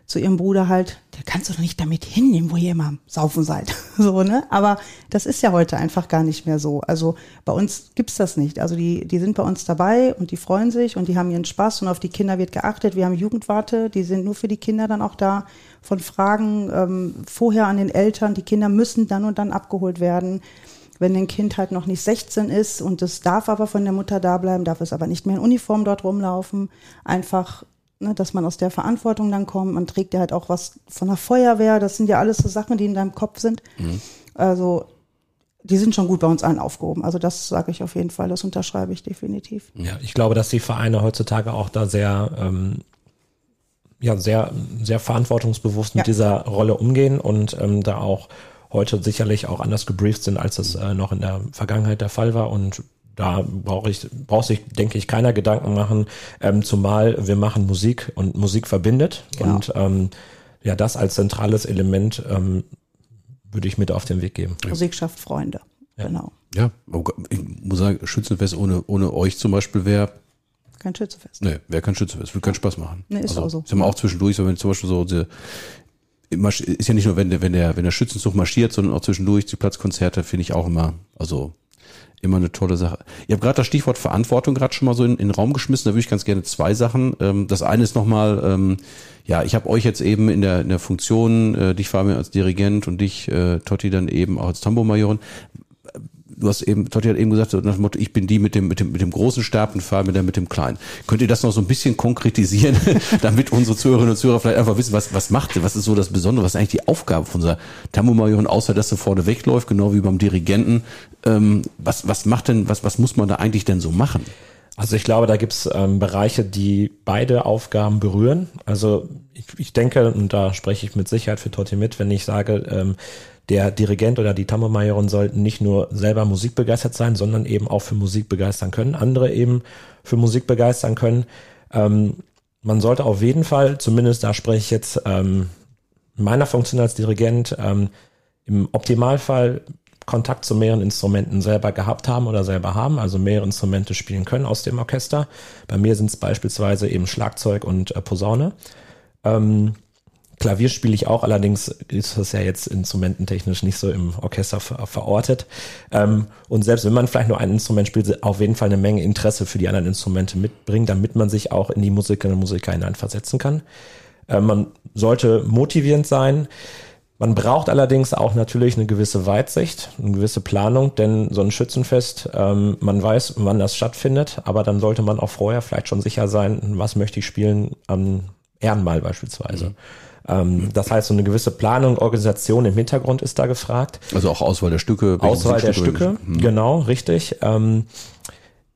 zu ihrem Bruder halt, der kannst du doch nicht damit hinnehmen, wo ihr immer saufen seid. so, ne? Aber das ist ja heute einfach gar nicht mehr so. Also bei uns gibt's das nicht. Also die, die sind bei uns dabei und die freuen sich und die haben ihren Spaß und auf die Kinder wird geachtet. Wir haben Jugendwarte, die sind nur für die Kinder dann auch da. Von Fragen ähm, vorher an den Eltern, die Kinder müssen dann und dann abgeholt werden. Wenn ein Kind halt noch nicht 16 ist und es darf aber von der Mutter da bleiben, darf es aber nicht mehr in Uniform dort rumlaufen. Einfach ne, dass man aus der Verantwortung dann kommt. Man trägt ja halt auch was von der Feuerwehr. Das sind ja alles so Sachen, die in deinem Kopf sind. Mhm. Also die sind schon gut bei uns allen aufgehoben. Also das sage ich auf jeden Fall, das unterschreibe ich definitiv. Ja, ich glaube, dass die Vereine heutzutage auch da sehr, ähm, ja, sehr, sehr verantwortungsbewusst mit dieser Rolle umgehen und ähm, da auch heute sicherlich auch anders gebrieft sind, als es äh, noch in der Vergangenheit der Fall war. Und da brauche ich, braucht sich, denke ich, keiner Gedanken machen, ähm, zumal wir machen Musik und Musik verbindet. Ja. Und ähm, ja, das als zentrales Element ähm, würde ich mit auf den Weg geben. Musik schafft Freunde. Ja. Genau. Ja, ich muss sagen, Schützenfest ohne, ohne euch zum Beispiel wäre kein Schützenfest. Nee, wäre kein Schützenfest. Würde keinen Spaß machen. Nee, ist also, auch so. Ich sag mal auch zwischendurch, so wenn zum Beispiel so diese, ist ja nicht nur, wenn der, wenn der, wenn der Schützenzug marschiert, sondern auch zwischendurch die Platzkonzerte finde ich auch immer, also immer eine tolle Sache. Ihr habt gerade das Stichwort Verantwortung gerade schon mal so in, in den Raum geschmissen. Da würde ich ganz gerne zwei Sachen. Ähm, das eine ist nochmal, ähm, ja, ich habe euch jetzt eben in der, in der Funktion, äh, dich Fabian als Dirigent und dich, äh, Totti, dann eben auch als Tambourmajorin du hast eben, Totti hat eben gesagt, so nach dem Motto, ich bin die mit dem, mit dem, mit dem großen Stab und fahre mit der mit dem kleinen. Könnt ihr das noch so ein bisschen konkretisieren, damit unsere Zuhörerinnen und Zuhörer vielleicht einfach wissen, was, was macht, was ist so das Besondere, was ist eigentlich die Aufgabe von unserer Tambourmajorin, außer dass sie vorne wegläuft, genau wie beim Dirigenten. Ähm, was, was macht denn, was, was muss man da eigentlich denn so machen? Also ich glaube, da gibt's ähm, Bereiche, die beide Aufgaben berühren. Also ich, ich denke, und da spreche ich mit Sicherheit für Totti mit, wenn ich sage, ähm, der Dirigent oder die Tambourmajorin sollten nicht nur selber Musik begeistert sein, sondern eben auch für Musik begeistern können, andere eben für Musik begeistern können. Ähm, man sollte auf jeden Fall, zumindest da spreche ich jetzt ähm, meiner Funktion als Dirigent, ähm, im Optimalfall Kontakt zu mehreren Instrumenten selber gehabt haben oder selber haben, also mehrere Instrumente spielen können aus dem Orchester. Bei mir sind es beispielsweise eben Schlagzeug und äh, Posaune. Ähm, Klavier spiele ich auch, allerdings ist das ja jetzt instrumententechnisch nicht so im Orchester ver verortet. Ähm, und selbst wenn man vielleicht nur ein Instrument spielt, auf jeden Fall eine Menge Interesse für die anderen Instrumente mitbringen, damit man sich auch in die Musikerinnen und Musiker hineinversetzen kann. Äh, man sollte motivierend sein. Man braucht allerdings auch natürlich eine gewisse Weitsicht, eine gewisse Planung, denn so ein Schützenfest, ähm, man weiß, wann das stattfindet, aber dann sollte man auch vorher vielleicht schon sicher sein, was möchte ich spielen am Ehrenmal beispielsweise. Mhm. Ähm, das heißt, so eine gewisse Planung, Organisation im Hintergrund ist da gefragt. Also auch Auswahl der Stücke. Auswahl der Stücke, mhm. genau, richtig. Ähm,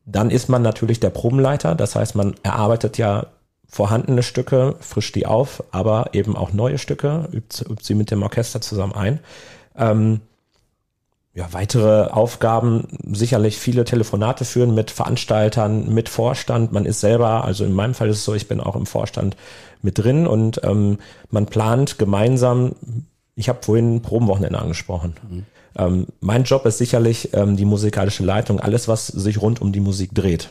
dann ist man natürlich der Probenleiter, das heißt, man erarbeitet ja vorhandene Stücke, frischt die auf, aber eben auch neue Stücke, übt, übt sie mit dem Orchester zusammen ein. Ja, weitere Aufgaben, sicherlich viele Telefonate führen mit Veranstaltern, mit Vorstand. Man ist selber, also in meinem Fall ist es so, ich bin auch im Vorstand mit drin und ähm, man plant gemeinsam, ich habe vorhin Probenwochenende angesprochen. Mhm. Ähm, mein Job ist sicherlich ähm, die musikalische Leitung, alles, was sich rund um die Musik dreht.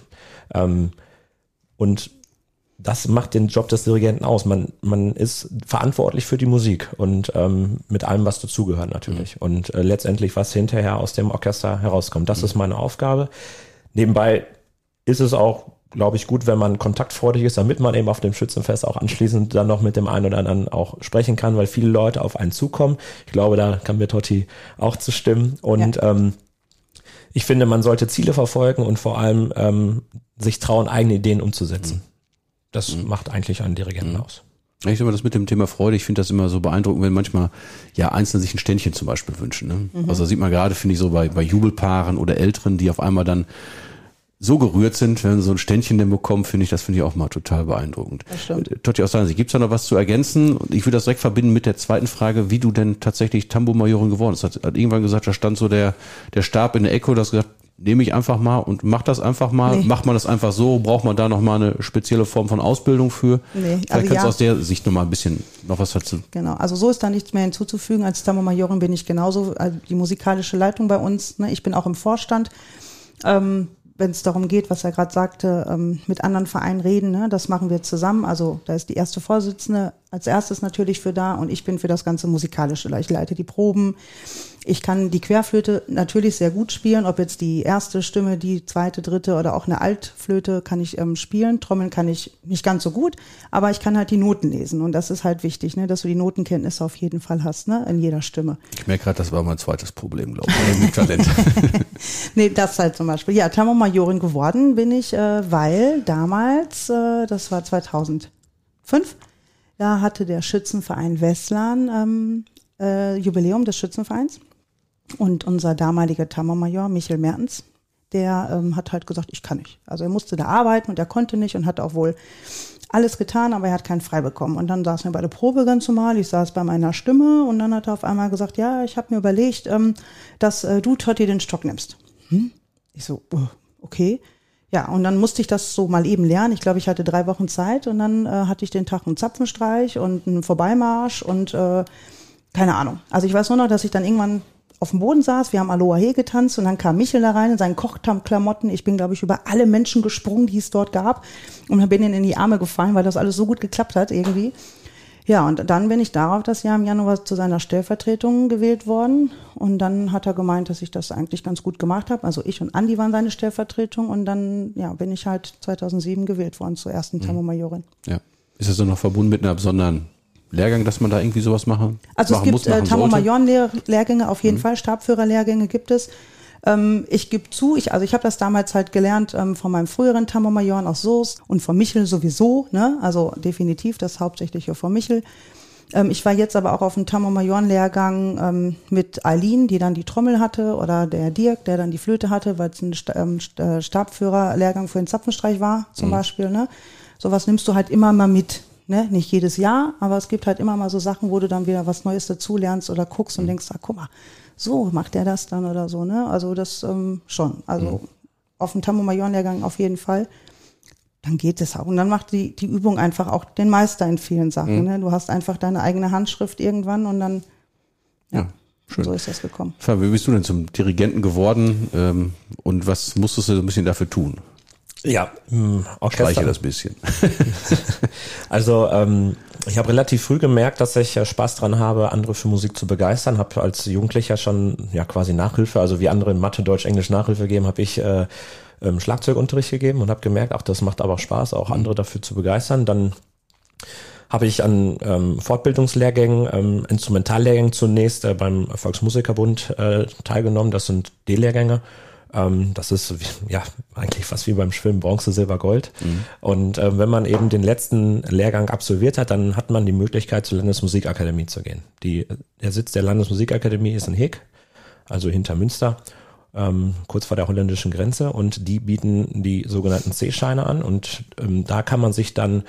Ähm, und das macht den Job des Dirigenten aus. Man, man ist verantwortlich für die Musik und ähm, mit allem, was dazugehört natürlich. Mhm. Und äh, letztendlich, was hinterher aus dem Orchester herauskommt. Das mhm. ist meine Aufgabe. Nebenbei ist es auch, glaube ich, gut, wenn man kontaktfreudig ist, damit man eben auf dem Schützenfest auch anschließend dann noch mit dem einen oder anderen auch sprechen kann, weil viele Leute auf einen zukommen. Ich glaube, da kann mir Totti auch zustimmen. Und ja. ähm, ich finde, man sollte Ziele verfolgen und vor allem ähm, sich trauen, eigene Ideen umzusetzen. Mhm. Das mhm. macht eigentlich einen Dirigenten mhm. aus. Ich mal, das mit dem Thema Freude, ich finde das immer so beeindruckend, wenn manchmal ja Einzelne sich ein Ständchen zum Beispiel wünschen. Ne? Mhm. Also sieht man gerade, finde ich, so bei, bei Jubelpaaren oder Älteren, die auf einmal dann so gerührt sind, wenn sie so ein Ständchen denn bekommen, finde ich, das finde ich auch mal total beeindruckend. Das stimmt. Äh, Totti, aus deiner Sicht, gibt es da noch was zu ergänzen? Und ich würde das direkt verbinden mit der zweiten Frage, wie du denn tatsächlich Tambo-Majorin geworden bist. Hat, hat irgendwann gesagt, da stand so der, der Stab in der Ecke und hast gesagt, nehme ich einfach mal und mach das einfach mal. Nee. Macht man das einfach so? Braucht man da noch mal eine spezielle Form von Ausbildung für? Nee, Vielleicht also kannst ja. du aus der Sicht noch mal ein bisschen noch was dazu. Genau, also so ist da nichts mehr hinzuzufügen. Als Tambourmajorin bin ich genauso also die musikalische Leitung bei uns. Ne? Ich bin auch im Vorstand. Ähm, wenn es darum geht, was er gerade sagte, ähm, mit anderen Vereinen reden, ne, das machen wir zusammen. Also da ist die erste Vorsitzende als erstes natürlich für da und ich bin für das ganze Musikalische. Ich leite die Proben. Ich kann die Querflöte natürlich sehr gut spielen, ob jetzt die erste Stimme, die zweite, dritte oder auch eine Altflöte kann ich ähm, spielen. Trommeln kann ich nicht ganz so gut, aber ich kann halt die Noten lesen und das ist halt wichtig, ne, dass du die Notenkenntnisse auf jeden Fall hast, ne, in jeder Stimme. Ich merke gerade, das war mein zweites Problem, glaube ich, mit Talent. nee, das halt zum Beispiel. Ja, Tambourmajorin geworden bin ich, äh, weil damals, äh, das war 2005, da hatte der Schützenverein Westlan ähm, äh, Jubiläum des Schützenvereins. Und unser damaliger Tammermajor, Michael Mertens, der ähm, hat halt gesagt, ich kann nicht. Also er musste da arbeiten und er konnte nicht und hat auch wohl alles getan, aber er hat keinen frei bekommen. Und dann saßen wir bei der Probe ganz normal, ich saß bei meiner Stimme und dann hat er auf einmal gesagt, ja, ich habe mir überlegt, ähm, dass äh, du Totti den Stock nimmst. Hm? Ich so, oh, okay. Ja, und dann musste ich das so mal eben lernen. Ich glaube, ich hatte drei Wochen Zeit und dann äh, hatte ich den Tag einen Zapfenstreich und einen Vorbeimarsch und äh, keine Ahnung. Also ich weiß nur noch, dass ich dann irgendwann auf dem Boden saß, wir haben Aloha He getanzt und dann kam Michel da rein in seinen Kochklamotten. Ich bin, glaube ich, über alle Menschen gesprungen, die es dort gab und bin ihnen in die Arme gefallen, weil das alles so gut geklappt hat irgendwie. Ja, und dann bin ich darauf das Jahr im Januar zu seiner Stellvertretung gewählt worden. Und dann hat er gemeint, dass ich das eigentlich ganz gut gemacht habe. Also ich und Andi waren seine Stellvertretung. Und dann ja, bin ich halt 2007 gewählt worden zur ersten mhm. Thermomajorin. Ja. Ist das dann noch verbunden mit einer besonderen Lehrgang, dass man da irgendwie sowas machen Also machen es gibt äh, Thermomajoren-Lehrgänge, auf jeden mhm. Fall, Stabführerlehrgänge gibt es. Ähm, ich gebe zu, ich, also ich habe das damals halt gelernt ähm, von meinem früheren Tambourmajoren aus Soest und von Michel sowieso, ne? also definitiv das Hauptsächliche von Michel. Ähm, ich war jetzt aber auch auf einem Tambourmajoren-Lehrgang ähm, mit Eileen, die dann die Trommel hatte, oder der Dirk, der dann die Flöte hatte, weil es ein St ähm, äh, Stabführer-Lehrgang für den Zapfenstreich war, zum mhm. Beispiel. Ne? Sowas nimmst du halt immer mal mit. Ne? Nicht jedes Jahr, aber es gibt halt immer mal so Sachen, wo du dann wieder was Neues dazulernst oder guckst und mhm. denkst, ah, guck mal, so macht er das dann oder so, ne? Also das ähm, schon. Also mhm. auf dem Tambourmajoren-Lehrgang auf jeden Fall. Dann geht es auch. Und dann macht die, die Übung einfach auch den Meister in vielen Sachen. Mhm. Ne? Du hast einfach deine eigene Handschrift irgendwann und dann, ja, ja schön. so ist das gekommen. Fabi, wie bist du denn zum Dirigenten geworden ähm, und was musstest du so ein bisschen dafür tun? Ja, hm, Orchester. Streiche das bisschen. also ähm, ich habe relativ früh gemerkt, dass ich Spaß dran habe, andere für Musik zu begeistern. Habe als Jugendlicher schon ja quasi Nachhilfe, also wie andere in Mathe, Deutsch, Englisch Nachhilfe geben, habe ich äh, ähm, Schlagzeugunterricht gegeben und habe gemerkt, auch das macht aber auch Spaß, auch andere dafür zu begeistern. Dann habe ich an ähm, Fortbildungslehrgängen, ähm, Instrumentallehrgängen zunächst äh, beim Volksmusikerbund äh, teilgenommen. Das sind D-Lehrgänge. Ähm, das ist ja eigentlich fast wie beim Schwimmen Bronze, Silber, Gold. Mhm. Und äh, wenn man eben den letzten Lehrgang absolviert hat, dann hat man die Möglichkeit, zur Landesmusikakademie zu gehen. Die, der Sitz der Landesmusikakademie ist in Heek, also hinter Münster. Ähm, kurz vor der holländischen Grenze und die bieten die sogenannten C-Scheine an und ähm, da kann man sich dann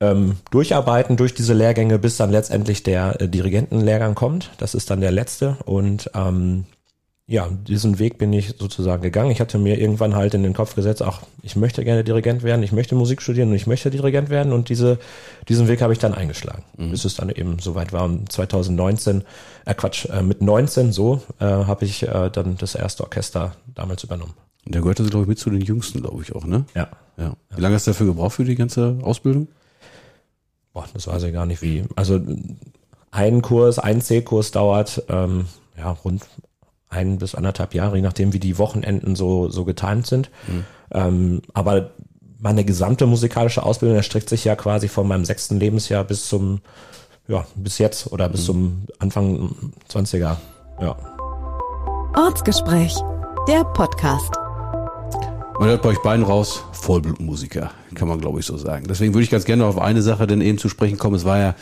ähm, durcharbeiten durch diese Lehrgänge, bis dann letztendlich der äh, Dirigentenlehrgang kommt. Das ist dann der letzte und ähm, ja, diesen Weg bin ich sozusagen gegangen. Ich hatte mir irgendwann halt in den Kopf gesetzt, ach, ich möchte gerne Dirigent werden, ich möchte Musik studieren und ich möchte Dirigent werden und diese, diesen Weg habe ich dann eingeschlagen, mhm. bis es dann eben soweit war. Und 2019, äh Quatsch, äh, mit 19 so, äh, habe ich äh, dann das erste Orchester damals übernommen. Der gehörte, glaube ich, mit zu den Jüngsten, glaube ich auch, ne? Ja. ja. Wie lange hast du dafür gebraucht für die ganze Ausbildung? Boah, das weiß ich gar nicht wie. Also ein Kurs, ein C-Kurs dauert ähm, ja rund ein bis anderthalb Jahre, je nachdem, wie die Wochenenden so, so getimt sind. Mhm. Ähm, aber meine gesamte musikalische Ausbildung erstreckt sich ja quasi von meinem sechsten Lebensjahr bis zum, ja, bis jetzt oder bis mhm. zum Anfang 20er. Ja. Ortsgespräch, der Podcast. Man hört bei euch beiden raus, Vollblutmusiker, kann man glaube ich so sagen. Deswegen würde ich ganz gerne auf eine Sache denn eben zu sprechen kommen. Es war ja,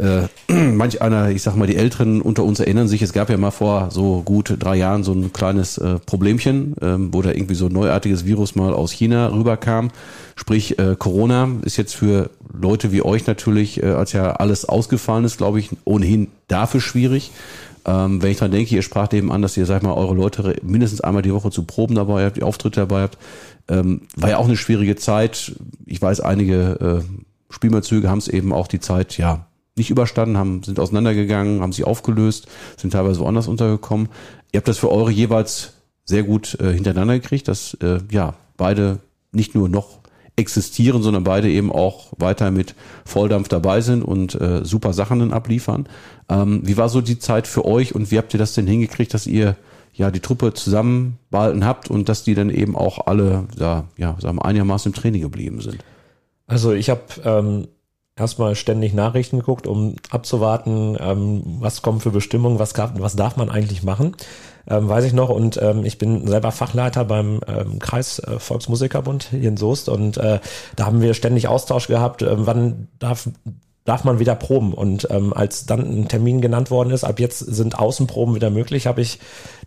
äh, manch einer, ich sag mal, die Älteren unter uns erinnern sich, es gab ja mal vor so gut drei Jahren so ein kleines äh, Problemchen, äh, wo da irgendwie so ein neuartiges Virus mal aus China rüberkam. Sprich, äh, Corona ist jetzt für Leute wie euch natürlich, äh, als ja alles ausgefallen ist, glaube ich, ohnehin dafür schwierig. Ähm, wenn ich dran denke, ihr sprach eben an, dass ihr, sag mal, eure Leute mindestens einmal die Woche zu Proben dabei habt, die Auftritte dabei habt. Ähm, war ja auch eine schwierige Zeit. Ich weiß, einige äh, Spielmannzüge haben es eben auch die Zeit, ja, nicht überstanden, haben, sind auseinandergegangen, haben sich aufgelöst, sind teilweise woanders untergekommen. Ihr habt das für eure jeweils sehr gut äh, hintereinander gekriegt, dass äh, ja beide nicht nur noch existieren, sondern beide eben auch weiter mit Volldampf dabei sind und äh, super Sachen dann abliefern. Ähm, wie war so die Zeit für euch und wie habt ihr das denn hingekriegt, dass ihr ja die Truppe zusammenbehalten habt und dass die dann eben auch alle da ja sagen wir, einigermaßen im Training geblieben sind? Also ich habe ähm, erstmal ständig Nachrichten geguckt, um abzuwarten, ähm, was kommen für Bestimmungen, was, gab, was darf man eigentlich machen. Ähm, weiß ich noch. Und ähm, ich bin selber Fachleiter beim ähm, Kreis äh, Volksmusikerbund hier in Soest. Und äh, da haben wir ständig Austausch gehabt, äh, wann darf darf man wieder proben. Und ähm, als dann ein Termin genannt worden ist, ab jetzt sind Außenproben wieder möglich, habe ich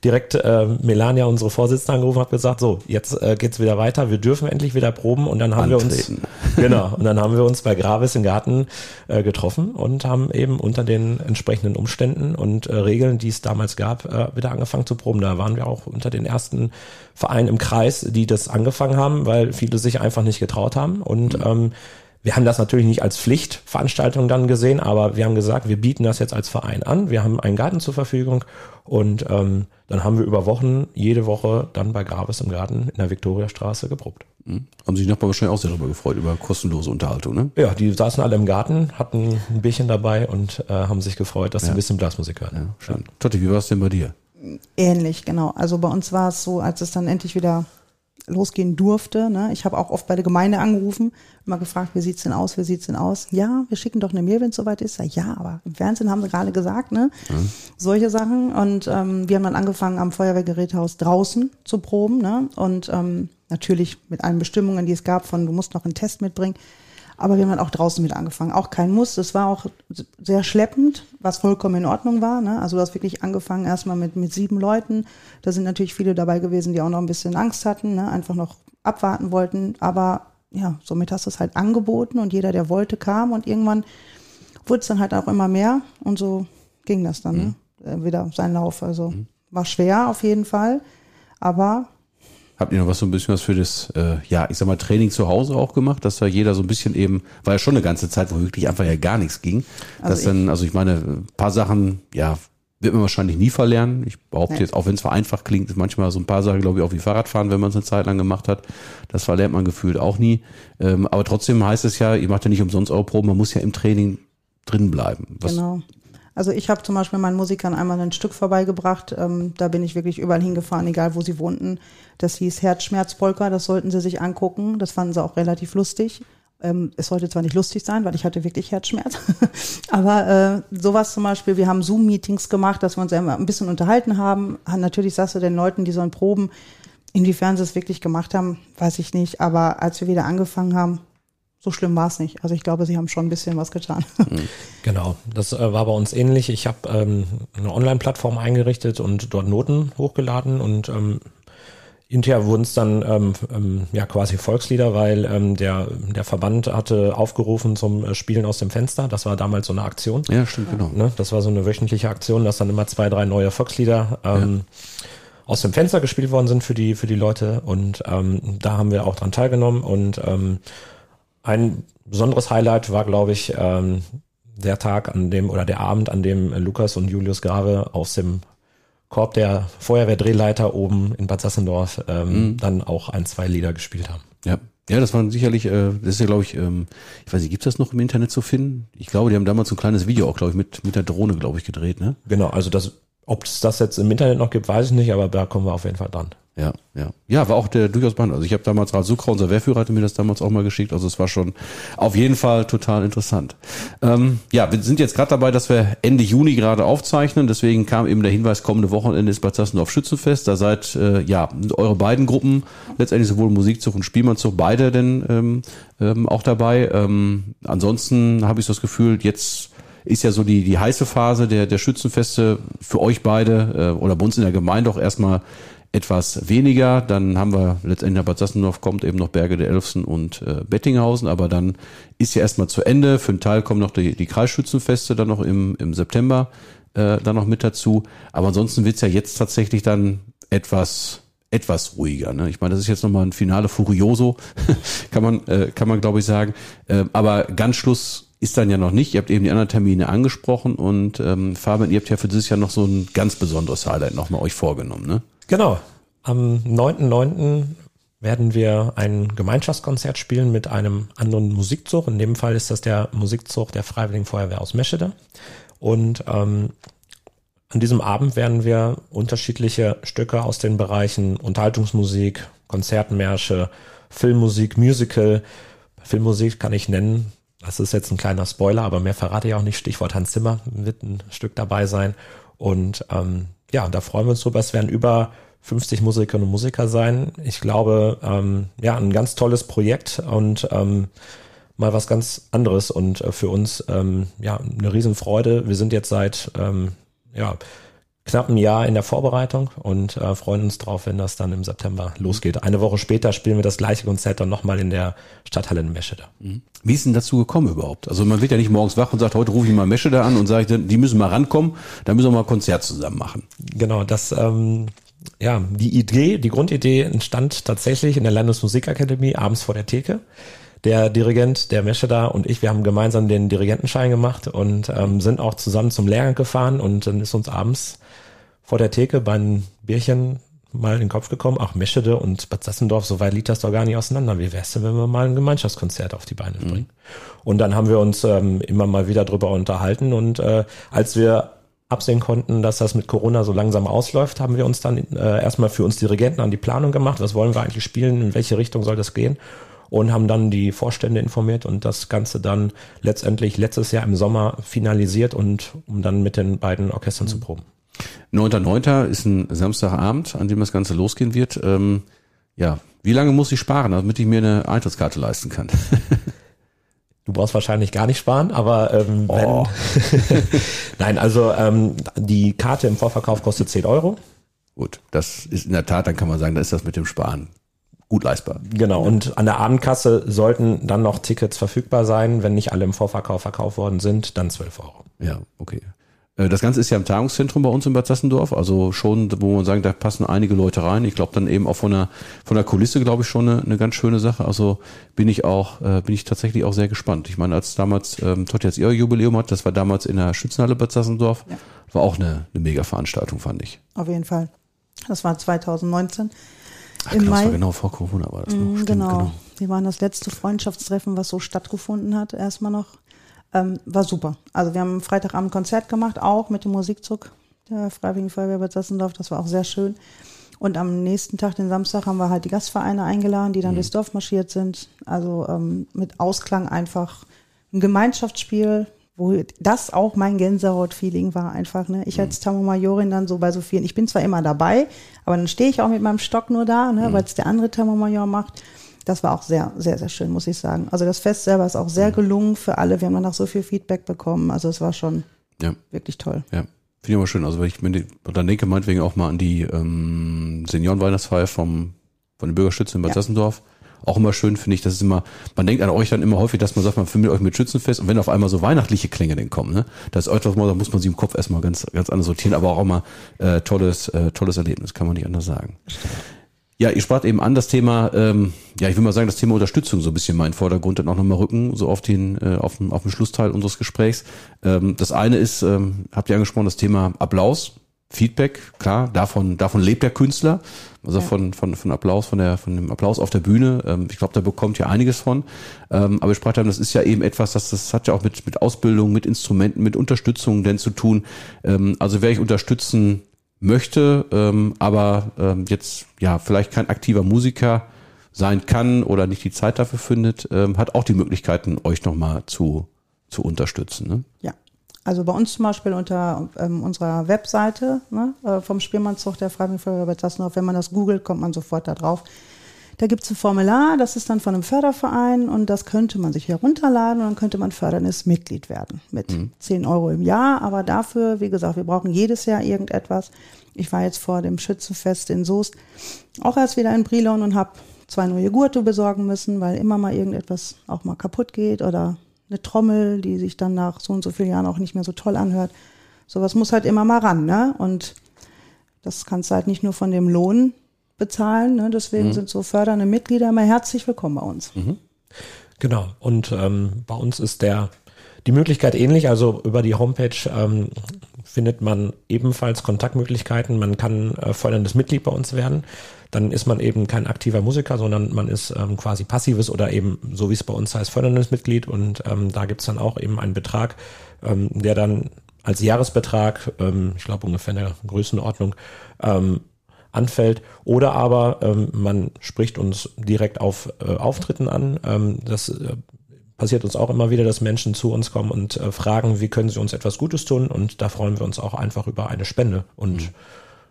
direkt äh, Melania, unsere Vorsitzende, angerufen und gesagt, so, jetzt äh, geht's wieder weiter, wir dürfen endlich wieder proben. Und dann haben Antreten. wir uns, genau, und dann haben wir uns bei Gravis im Garten äh, getroffen und haben eben unter den entsprechenden Umständen und äh, Regeln, die es damals gab, äh, wieder angefangen zu proben. Da waren wir auch unter den ersten Vereinen im Kreis, die das angefangen haben, weil viele sich einfach nicht getraut haben. Und mhm. ähm, wir haben das natürlich nicht als Pflichtveranstaltung dann gesehen, aber wir haben gesagt, wir bieten das jetzt als Verein an. Wir haben einen Garten zur Verfügung und ähm, dann haben wir über Wochen jede Woche dann bei Grabes im Garten in der Viktoriastraße geprobt. Mhm. Haben sich Nachbarn wahrscheinlich auch sehr darüber gefreut, über kostenlose Unterhaltung, ne? Ja, die saßen alle im Garten, hatten ein Bierchen dabei und äh, haben sich gefreut, dass ja. sie ein bisschen Blasmusik hören. Ja, schön. Ja. Totti, wie war es denn bei dir? Ähnlich, genau. Also bei uns war es so, als es dann endlich wieder losgehen durfte. Ne? Ich habe auch oft bei der Gemeinde angerufen, immer gefragt, wie sieht's denn aus, wie sieht's denn aus? Ja, wir schicken doch eine Mail, wenn es soweit ist. Ja, aber im Fernsehen haben sie gerade gesagt, ne? Mhm. Solche Sachen. Und ähm, wir haben dann angefangen, am Feuerwehrgeräthaus draußen zu proben. Ne? Und ähm, natürlich mit allen Bestimmungen, die es gab, von du musst noch einen Test mitbringen. Aber wir haben dann auch draußen mit angefangen. Auch kein Muss. Es war auch sehr schleppend, was vollkommen in Ordnung war. Ne? Also du hast wirklich angefangen erstmal mit, mit sieben Leuten. Da sind natürlich viele dabei gewesen, die auch noch ein bisschen Angst hatten, ne? einfach noch abwarten wollten. Aber ja, somit hast du es halt angeboten und jeder, der wollte, kam und irgendwann wurde es dann halt auch immer mehr und so ging das dann ne? mhm. ne? wieder sein Lauf. Also mhm. war schwer auf jeden Fall, aber Habt ihr noch was so ein bisschen was für das, äh, ja, ich sag mal, Training zu Hause auch gemacht, dass da jeder so ein bisschen eben, war ja schon eine ganze Zeit, wo wirklich einfach ja gar nichts ging. Also dass dann, also ich meine, ein paar Sachen, ja, wird man wahrscheinlich nie verlernen. Ich behaupte nee. jetzt, auch wenn es vereinfacht klingt, ist manchmal so ein paar Sachen, glaube ich, auch wie Fahrradfahren, wenn man es eine Zeit lang gemacht hat. Das verlernt man gefühlt auch nie. Ähm, aber trotzdem heißt es ja, ihr macht ja nicht umsonst eure Proben, man muss ja im Training drin bleiben. Was, genau. Also ich habe zum Beispiel meinen Musikern einmal ein Stück vorbeigebracht. Ähm, da bin ich wirklich überall hingefahren, egal wo sie wohnten. Das hieß Herzschmerzpolka, das sollten sie sich angucken. Das fanden sie auch relativ lustig. Ähm, es sollte zwar nicht lustig sein, weil ich hatte wirklich Herzschmerz, aber äh, sowas zum Beispiel, wir haben Zoom-Meetings gemacht, dass wir uns ein bisschen unterhalten haben. Natürlich sagst du den Leuten, die sollen proben, inwiefern sie es wirklich gemacht haben, weiß ich nicht. Aber als wir wieder angefangen haben, so schlimm war es nicht. Also ich glaube, sie haben schon ein bisschen was getan. Mhm. Genau, das äh, war bei uns ähnlich. Ich habe ähm, eine Online-Plattform eingerichtet und dort Noten hochgeladen und ähm, Hinterher wurden es dann ähm, ähm, ja quasi Volkslieder, weil ähm, der, der Verband hatte aufgerufen zum äh, Spielen aus dem Fenster. Das war damals so eine Aktion. Ja, stimmt, genau. Ne? Das war so eine wöchentliche Aktion, dass dann immer zwei, drei neue Volkslieder ähm, ja. aus dem Fenster gespielt worden sind für die, für die Leute. Und ähm, da haben wir auch dran teilgenommen. Und ähm, ein besonderes Highlight war, glaube ich, ähm, der Tag, an dem oder der Abend, an dem Lukas und Julius Grave aus dem Korb der Feuerwehrdrehleiter oben in Bad Sassendorf ähm, mhm. dann auch ein, zwei Lieder gespielt haben. Ja. Ja, das waren sicherlich, äh, das ist ja, glaube ich, ähm, ich weiß nicht, gibt's das noch im Internet zu finden? Ich glaube, die haben damals so ein kleines Video auch, glaube ich, mit, mit der Drohne, glaube ich, gedreht, ne? Genau, also das, ob es das jetzt im Internet noch gibt, weiß ich nicht, aber da kommen wir auf jeden Fall dran. Ja, ja. Ja, war auch der durchaus spannend. Also ich habe damals Ralf Sucra, unser Wehrführer, hatte mir das damals auch mal geschickt. Also es war schon auf jeden Fall total interessant. Ähm, ja, wir sind jetzt gerade dabei, dass wir Ende Juni gerade aufzeichnen. Deswegen kam eben der Hinweis, kommende Wochenende ist Bad Sassendorf Schützenfest. Da seid äh, ja eure beiden Gruppen, letztendlich sowohl Musikzug und Spielmannzug, beide denn ähm, ähm, auch dabei. Ähm, ansonsten habe ich das Gefühl, jetzt ist ja so die, die heiße Phase der, der Schützenfeste für euch beide äh, oder bei uns in der Gemeinde auch erstmal etwas weniger. Dann haben wir letztendlich Bad Sassendorf kommt eben noch Berge der Elfsen und äh, Bettinghausen, aber dann ist ja erstmal zu Ende. Für einen Teil kommen noch die, die Kreisschützenfeste dann noch im, im September äh, dann noch mit dazu. Aber ansonsten wird's ja jetzt tatsächlich dann etwas etwas ruhiger. Ne? Ich meine, das ist jetzt nochmal ein Finale Furioso, kann man, äh, kann man glaube ich sagen. Äh, aber ganz Schluss ist dann ja noch nicht. Ihr habt eben die anderen Termine angesprochen und ähm, Fabian, ihr habt ja für dieses Jahr noch so ein ganz besonderes Highlight nochmal euch vorgenommen, ne? Genau. Am 9.9. werden wir ein Gemeinschaftskonzert spielen mit einem anderen Musikzug. In dem Fall ist das der Musikzug der Freiwilligen Feuerwehr aus Meschede. Und ähm, an diesem Abend werden wir unterschiedliche Stücke aus den Bereichen Unterhaltungsmusik, Konzertmärsche, Filmmusik, Musical. Filmmusik kann ich nennen. Das ist jetzt ein kleiner Spoiler, aber mehr verrate ich auch nicht. Stichwort Hans Zimmer wird ein Stück dabei sein. Und ähm, ja, da freuen wir uns drüber. Es werden über 50 Musikerinnen und Musiker sein. Ich glaube, ähm, ja, ein ganz tolles Projekt und ähm, mal was ganz anderes und äh, für uns ähm, ja eine Riesenfreude. Wir sind jetzt seit ähm, ja, knapp ein Jahr in der Vorbereitung und äh, freuen uns drauf, wenn das dann im September losgeht. Eine Woche später spielen wir das gleiche Konzert dann nochmal in der Stadthalle in Meschede. Mhm. Wie ist denn dazu gekommen überhaupt? Also man wird ja nicht morgens wach und sagt, heute rufe ich mal Meschede an und sage, die müssen mal rankommen, da müssen wir mal ein Konzert zusammen machen. Genau, das ähm, ja, die Idee, die Grundidee entstand tatsächlich in der Landesmusikakademie abends vor der Theke. Der Dirigent, der Mescheda und ich, wir haben gemeinsam den Dirigentenschein gemacht und ähm, sind auch zusammen zum Lehrgang gefahren und dann ist uns abends vor der Theke beim Bierchen mal in den Kopf gekommen, ach Meschede und Bad Sassendorf, so weit liegt das doch gar nicht auseinander. Wie wär's denn, wenn wir mal ein Gemeinschaftskonzert auf die Beine bringen? Mhm. Und dann haben wir uns ähm, immer mal wieder drüber unterhalten und äh, als wir absehen konnten, dass das mit Corona so langsam ausläuft, haben wir uns dann äh, erstmal für uns Dirigenten an die Planung gemacht. Was wollen wir eigentlich spielen? In welche Richtung soll das gehen? Und haben dann die Vorstände informiert und das Ganze dann letztendlich letztes Jahr im Sommer finalisiert und um dann mit den beiden Orchestern mhm. zu proben. 9.9. ist ein Samstagabend, an dem das Ganze losgehen wird. Ähm, ja, wie lange muss ich sparen, damit ich mir eine Eintrittskarte leisten kann? Du brauchst wahrscheinlich gar nicht sparen, aber ähm, oh. wenn, nein, also ähm, die Karte im Vorverkauf kostet 10 Euro. Gut, das ist in der Tat, dann kann man sagen, da ist das mit dem Sparen gut leistbar. Genau, und an der Abendkasse sollten dann noch Tickets verfügbar sein. Wenn nicht alle im Vorverkauf verkauft worden sind, dann 12 Euro. Ja, okay. Äh, das Ganze ist ja im Tagungszentrum bei uns in Bad Sassendorf, also schon, wo man sagen, da passen einige Leute rein. Ich glaube dann eben auch von der von der Kulisse, glaube ich, schon eine, eine ganz schöne Sache. Also bin ich auch, äh, bin ich tatsächlich auch sehr gespannt. Ich meine, als damals ähm, Totti jetzt ihr Jubiläum hat, das war damals in der Schützenhalle Bad Sassendorf, ja. war auch eine, eine mega Veranstaltung, fand ich. Auf jeden Fall. Das war 2019. Ach, Im Mai. genau vor Corona war das noch. Mm, Stimmt, genau. genau. Wir waren das letzte Freundschaftstreffen, was so stattgefunden hat, erstmal noch. Ähm, war super. Also wir haben Freitagabend Konzert gemacht, auch mit dem Musikzug der Freiwilligen Feuerwehr Bad Sassendorf. Das war auch sehr schön. Und am nächsten Tag, den Samstag, haben wir halt die Gastvereine eingeladen, die dann mhm. durchs Dorf marschiert sind. Also ähm, mit Ausklang einfach ein Gemeinschaftsspiel, wo das auch mein Gänsehaut-Feeling war einfach. Ne? Ich mhm. als Tamomajorin dann so bei so vielen, ich bin zwar immer dabei, aber dann stehe ich auch mit meinem Stock nur da, ne, mhm. weil es der andere Tamomajor macht das war auch sehr, sehr, sehr schön, muss ich sagen. Also das Fest selber ist auch sehr gelungen für alle. Wir haben danach so viel Feedback bekommen. Also es war schon ja. wirklich toll. Ja. Finde ich aber schön. Also wenn ich mir dann denke, meinetwegen auch mal an die ähm, Seniorenweihnachtsfeier vom von den Bürgerschützen in Bad ja. Sassendorf. Auch immer schön, finde ich. Das ist immer, man denkt an euch dann immer häufig, dass man sagt, man findet euch mit Schützenfest und wenn auf einmal so weihnachtliche Klänge denn kommen, ne? Das ist etwas mal, da muss man sie im Kopf erstmal ganz, ganz anders sortieren, aber auch immer äh, tolles, äh, tolles Erlebnis, kann man nicht anders sagen. Ja, ihr spart eben an das Thema, ähm, ja, ich will mal sagen, das Thema Unterstützung so ein bisschen mal in den Vordergrund dann auch nochmal rücken, so auf den, äh, auf, den, auf den Schlussteil unseres Gesprächs. Ähm, das eine ist, ähm, habt ihr angesprochen, das Thema Applaus, Feedback, klar, davon, davon lebt der Künstler, also ja. von, von, von Applaus, von der, von dem Applaus auf der Bühne. Ähm, ich glaube, da bekommt ihr einiges von. Ähm, aber ich sprach haben, das ist ja eben etwas, das, das hat ja auch mit, mit Ausbildung, mit Instrumenten, mit Unterstützung denn zu tun. Ähm, also wer ich unterstützen möchte, ähm, aber ähm, jetzt ja vielleicht kein aktiver Musiker sein kann oder nicht die Zeit dafür findet, ähm, hat auch die Möglichkeiten, euch nochmal zu, zu unterstützen. Ne? Ja. Also bei uns zum Beispiel unter ähm, unserer Webseite ne, äh, vom Spielmannszug der Freiwilligen Feuerwehr bei Tassendorf, wenn man das googelt, kommt man sofort da drauf. Da gibt es ein Formular, das ist dann von einem Förderverein und das könnte man sich herunterladen und dann könnte man förderndes Mitglied werden mit mhm. 10 Euro im Jahr. Aber dafür, wie gesagt, wir brauchen jedes Jahr irgendetwas. Ich war jetzt vor dem Schützenfest in Soest auch erst wieder in Brilon und habe zwei neue Gurte besorgen müssen, weil immer mal irgendetwas auch mal kaputt geht oder eine Trommel, die sich dann nach so und so vielen Jahren auch nicht mehr so toll anhört. Sowas muss halt immer mal ran, ne? Und das kannst du halt nicht nur von dem Lohn bezahlen. Ne? Deswegen mhm. sind so fördernde Mitglieder immer herzlich willkommen bei uns. Mhm. Genau. Und ähm, bei uns ist der die Möglichkeit ähnlich. Also über die Homepage ähm, findet man ebenfalls Kontaktmöglichkeiten. Man kann äh, förderndes Mitglied bei uns werden. Dann ist man eben kein aktiver Musiker, sondern man ist ähm, quasi passives oder eben, so wie es bei uns heißt, förderndes Mitglied. Und ähm, da gibt's dann auch eben einen Betrag, ähm, der dann als Jahresbetrag, ähm, ich glaube ungefähr in der Größenordnung, ähm, anfällt. Oder aber ähm, man spricht uns direkt auf äh, Auftritten an. Ähm, das äh, passiert uns auch immer wieder, dass Menschen zu uns kommen und äh, fragen, wie können sie uns etwas Gutes tun. Und da freuen wir uns auch einfach über eine Spende. Und mhm.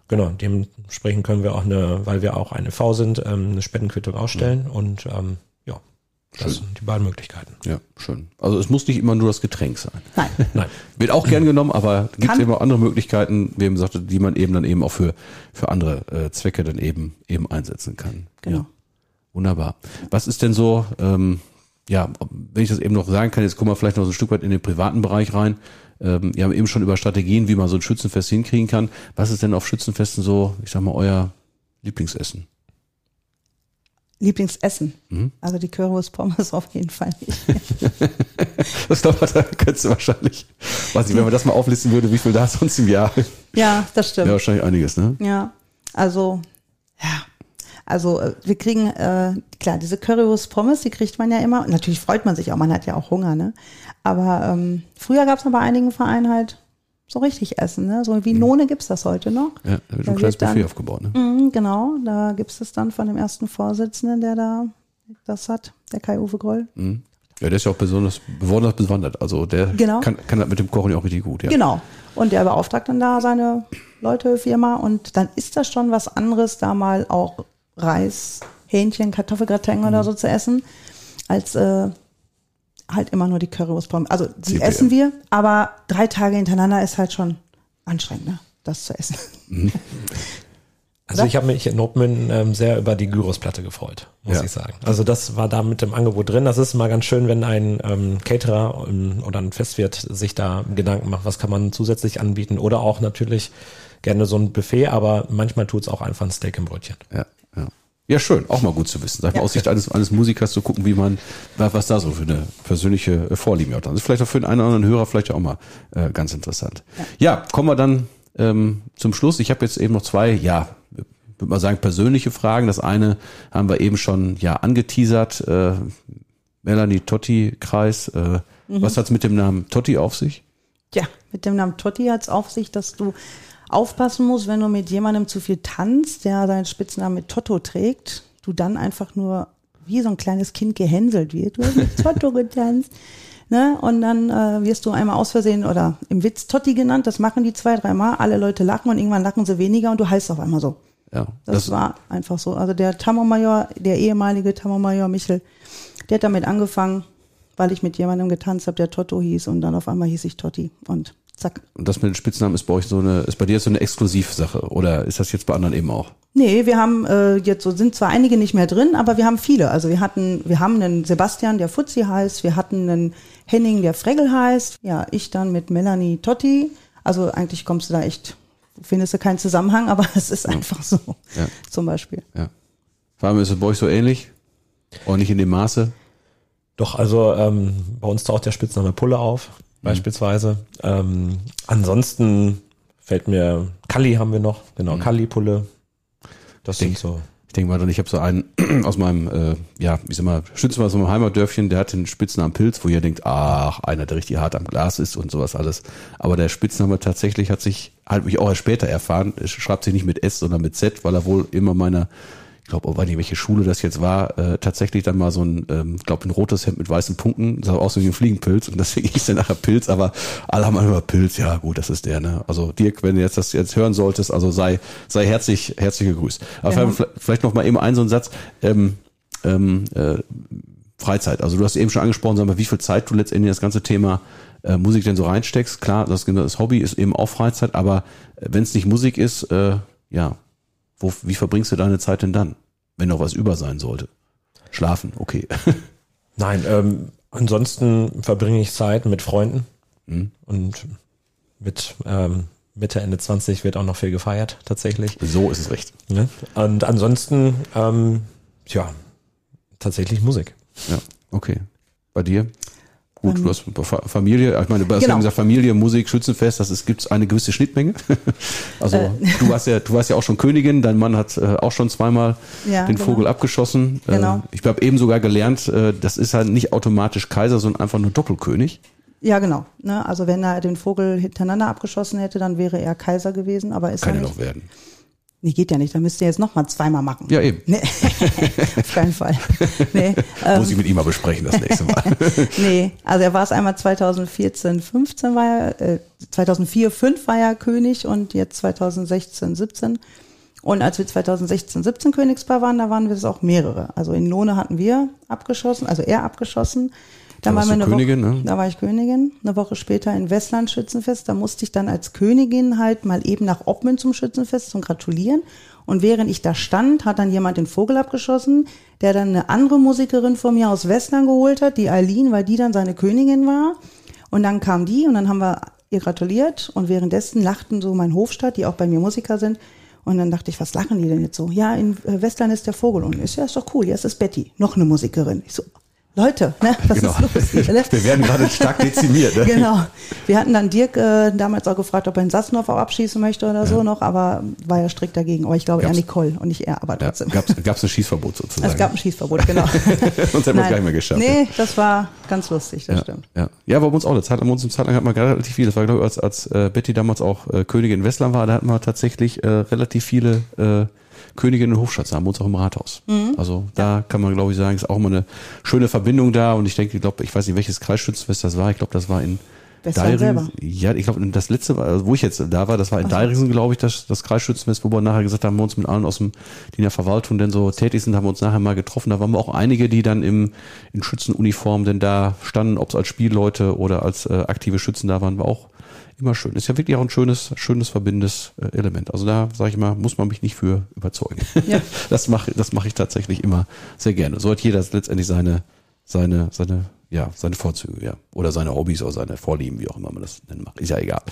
genau, dementsprechend können wir auch eine, weil wir auch eine V sind, ähm, eine Spendenquittung ausstellen. Mhm. Und ähm, das schön. sind die beiden Möglichkeiten. Ja, schön. Also es muss nicht immer nur das Getränk sein. Nein. Nein. Wird auch gern genommen, aber gibt es immer andere Möglichkeiten, wie eben sagte, die man eben dann eben auch für, für andere äh, Zwecke dann eben eben einsetzen kann. Genau. Ja. Wunderbar. Was ist denn so, ähm, ja, wenn ich das eben noch sagen kann, jetzt kommen wir vielleicht noch so ein Stück weit in den privaten Bereich rein. Ähm, wir haben eben schon über Strategien, wie man so ein Schützenfest hinkriegen kann. Was ist denn auf Schützenfesten so, ich sag mal, euer Lieblingsessen? Lieblingsessen. Mhm. Also die Currywurst Pommes auf jeden Fall nicht. das glaube ich, da könntest du wahrscheinlich, weiß nicht, wenn man das mal auflisten würde, wie viel da sonst im Jahr. Ja, das stimmt. Ja, wahrscheinlich einiges, ne? Ja, also, ja, also äh, wir kriegen, äh, klar, diese Currywurst Pommes, die kriegt man ja immer. Und natürlich freut man sich auch, man hat ja auch Hunger, ne? Aber ähm, früher gab es bei einigen Vereinen halt so richtig Essen, ne? So wie mhm. None gibt's das heute noch. Ja, da wird da ein kleines Buffet aufgebaut, ne? Mh, genau, da gibt's es dann von dem ersten Vorsitzenden, der da das hat, der Kai-Uwe Groll. Mhm. Ja, der ist ja auch besonders, besonders bewandert. Also der genau. kann, kann das mit dem Kochen ja auch richtig gut, ja. Genau. Und der beauftragt dann da seine Leute, Firma und dann ist das schon was anderes, da mal auch Reis, Hähnchen, Kartoffelgratin mhm. oder so zu essen, als äh, halt immer nur die Currywurstpommes. Also die CPM. essen wir, aber drei Tage hintereinander ist halt schon anstrengend, ne? das zu essen. Mhm. Also ich habe mich in Nordmünden ähm, sehr über die Gyrosplatte gefreut, muss ja. ich sagen. Also das war da mit dem Angebot drin. Das ist mal ganz schön, wenn ein ähm, Caterer ähm, oder ein Festwirt sich da Gedanken macht, was kann man zusätzlich anbieten. Oder auch natürlich gerne so ein Buffet, aber manchmal tut's auch einfach ein Steak im Brötchen. Ja. Ja, schön, auch mal gut zu wissen. Sag mal, ja. aus Sicht eines, eines Musikers zu gucken, wie man, was da so für eine persönliche äh, Vorliebe hat. Das ist vielleicht auch für den einen oder anderen Hörer vielleicht auch mal äh, ganz interessant. Ja. ja, kommen wir dann ähm, zum Schluss. Ich habe jetzt eben noch zwei, ja, würde mal sagen, persönliche Fragen. Das eine haben wir eben schon ja angeteasert. Äh, Melanie Totti-Kreis. Äh, mhm. Was hat's mit dem Namen Totti auf sich? Ja, mit dem Namen Totti hat's auf sich, dass du aufpassen musst, wenn du mit jemandem zu viel tanzt, der seinen Spitznamen mit Totto trägt, du dann einfach nur wie so ein kleines Kind gehänselt wird. Du hast mit Totto getanzt. Ne? Und dann äh, wirst du einmal aus Versehen oder im Witz Totti genannt. Das machen die zwei, dreimal. Alle Leute lachen und irgendwann lachen sie weniger und du heißt auf einmal so. Ja, das, das war einfach so. Also der Tammermajor, der ehemalige Tammermajor Michel, der hat damit angefangen, weil ich mit jemandem getanzt habe, der Totto hieß und dann auf einmal hieß ich Totti und zack. Und das mit den Spitznamen ist bei euch so eine, ist bei dir so eine Exklusivsache oder ist das jetzt bei anderen eben auch? Nee, wir haben äh, jetzt so sind zwar einige nicht mehr drin, aber wir haben viele. Also wir hatten, wir haben einen Sebastian, der Fuzzi heißt, wir hatten einen Henning, der Fregel heißt, ja, ich dann mit Melanie Totti. Also eigentlich kommst du da echt, findest du keinen Zusammenhang, aber es ist einfach so. Ja. Zum Beispiel. Ja. Vor allem ist es bei euch so ähnlich? Oder nicht in dem Maße? Doch, also ähm, bei uns taucht der Spitzname Pulle auf, mhm. beispielsweise. Ähm, ansonsten fällt mir Kalli haben wir noch, genau, mhm. Kalli Pulle. Das sind so. Ich denke mal, dann, ich habe so einen aus meinem, äh, ja, wie sag mal, Schützen aus meinem Heimatdörfchen, der hat den Spitznamen Pilz, wo ihr denkt, ach, einer, der richtig hart am Glas ist und sowas alles. Aber der Spitzname tatsächlich hat sich, halt mich auch erst später erfahren, schreibt sich nicht mit S, sondern mit Z, weil er wohl immer meiner ich glaube, oh, weiß nicht, welche Schule das jetzt war, äh, tatsächlich dann mal so ein, ähm, glaube ein rotes Hemd mit weißen Punkten, sah aus wie ein Fliegenpilz und deswegen hieß der nachher Pilz, aber alle haben immer Pilz, ja gut, das ist der, ne? Also Dirk, wenn du jetzt das jetzt hören solltest, also sei, sei herzlich, herzlich gegrüßt. Aber ja. vielleicht, vielleicht noch mal eben einen so einen Satz, ähm, ähm, äh, Freizeit. Also du hast eben schon angesprochen, sag mal, wie viel Zeit du letztendlich in das ganze Thema äh, Musik denn so reinsteckst. Klar, das, das Hobby ist eben auch Freizeit, aber äh, wenn es nicht Musik ist, äh, ja, wo, wie verbringst du deine Zeit denn dann, wenn noch was über sein sollte? Schlafen, okay. Nein, ähm, ansonsten verbringe ich Zeit mit Freunden mhm. und mit ähm, Mitte, Ende 20 wird auch noch viel gefeiert, tatsächlich. So ist es recht. Ja? Und ansonsten, ähm, ja, tatsächlich Musik. Ja, okay. Bei dir? Gut, du hast Familie, ich meine, du hast Genau. ja gesagt, Familie, Musik, Schützenfest, das ist, gibt's eine gewisse Schnittmenge. Also Äh. du warst ja, du warst ja auch schon Königin, dein Mann hat äh, auch schon zweimal Ja, den genau. Vogel abgeschossen. Genau. Äh, ich habe eben sogar gelernt, äh, das ist halt nicht automatisch Kaiser, sondern einfach nur Doppelkönig. Ja, genau. Ne? Also wenn er den Vogel hintereinander abgeschossen hätte, dann wäre er Kaiser gewesen, aber ist Kann er nicht. noch werden. Nee, geht ja nicht. Dann müsst ihr jetzt noch mal zweimal machen. Ja, eben. Nee, auf keinen Fall. Nee, ähm, Muss ich mit ihm mal besprechen das nächste Mal. nee, also er war es einmal 2014, 15 war er, äh, 2004, 5 war er König und jetzt 2016, 17. Und als wir 2016, 17 Königspaar waren, da waren wir es auch mehrere. Also in None hatten wir abgeschossen, also er abgeschossen. Da wir du eine Königin, Woche, ne? Da war ich Königin. Eine Woche später in Westland Schützenfest. Da musste ich dann als Königin halt mal eben nach Obmün zum Schützenfest zum Gratulieren. Und während ich da stand, hat dann jemand den Vogel abgeschossen, der dann eine andere Musikerin von mir aus Westland geholt hat, die Eileen, weil die dann seine Königin war. Und dann kam die und dann haben wir ihr gratuliert. Und währenddessen lachten so mein Hofstaat, die auch bei mir Musiker sind. Und dann dachte ich, was lachen die denn jetzt so? Ja, in äh, Westland ist der Vogel. Und so, ja, ist doch cool. Jetzt ist Betty, noch eine Musikerin. Ich so, Leute, ne, was Genau. ist los ne? Wir werden gerade stark dezimiert. Ne? Genau. Wir hatten dann Dirk äh, damals auch gefragt, ob er in Sassenhoff auch abschießen möchte oder so noch, aber war ja strikt dagegen. Aber ich glaube eher Gab's- Nicole und nicht er, aber Ja, trotzdem. gab's, gab's ein Schießverbot sozusagen. es gab ein Schießverbot, genau. Sonst hätten wir es gar nicht mehr geschafft. Nee, das war ganz lustig, das ja, stimmt. Ja. ja, bei uns auch. Eine Zeit, bei uns im Zeit lang hat man relativ viel. Das war, glaube ich, als, als äh, Betty damals auch äh, Königin in Westland war, da hatten wir tatsächlich äh, relativ viele Königinnen und Hofstaats, haben wir uns auch im Rathaus. Mhm. Also da kann man, glaube ich, sagen, ist auch immer eine schöne Verbindung da. Und ich denke, ich glaube, ich weiß nicht, welches Kreisschützenfest das war. Ich glaube, das war in. Deiringen. Ja, ich glaube, das letzte, war, also wo ich jetzt da war, das war in Deiringen, glaube ich, das, das Kreisschützenfest, wo wir nachher gesagt haben, wir uns mit allen aus dem, die in der Verwaltung denn so tätig sind, haben wir uns nachher mal getroffen. Da waren wir auch einige, die dann im, in Schützenuniform denn da standen, ob es als Spielleute oder als äh, aktive Schützen da waren, war auch immer schön. Ist ja wirklich auch ein schönes, schönes verbindendes äh, Element. Also da, sage ich mal, muss man mich nicht für überzeugen. Ja. Das mache das mache ich tatsächlich immer sehr gerne. So hat jeder letztendlich seine, seine, seine, ja, seine Vorzüge, ja. Oder seine Hobbys oder seine Vorlieben, wie auch immer man das nennen mag. Ist ja egal.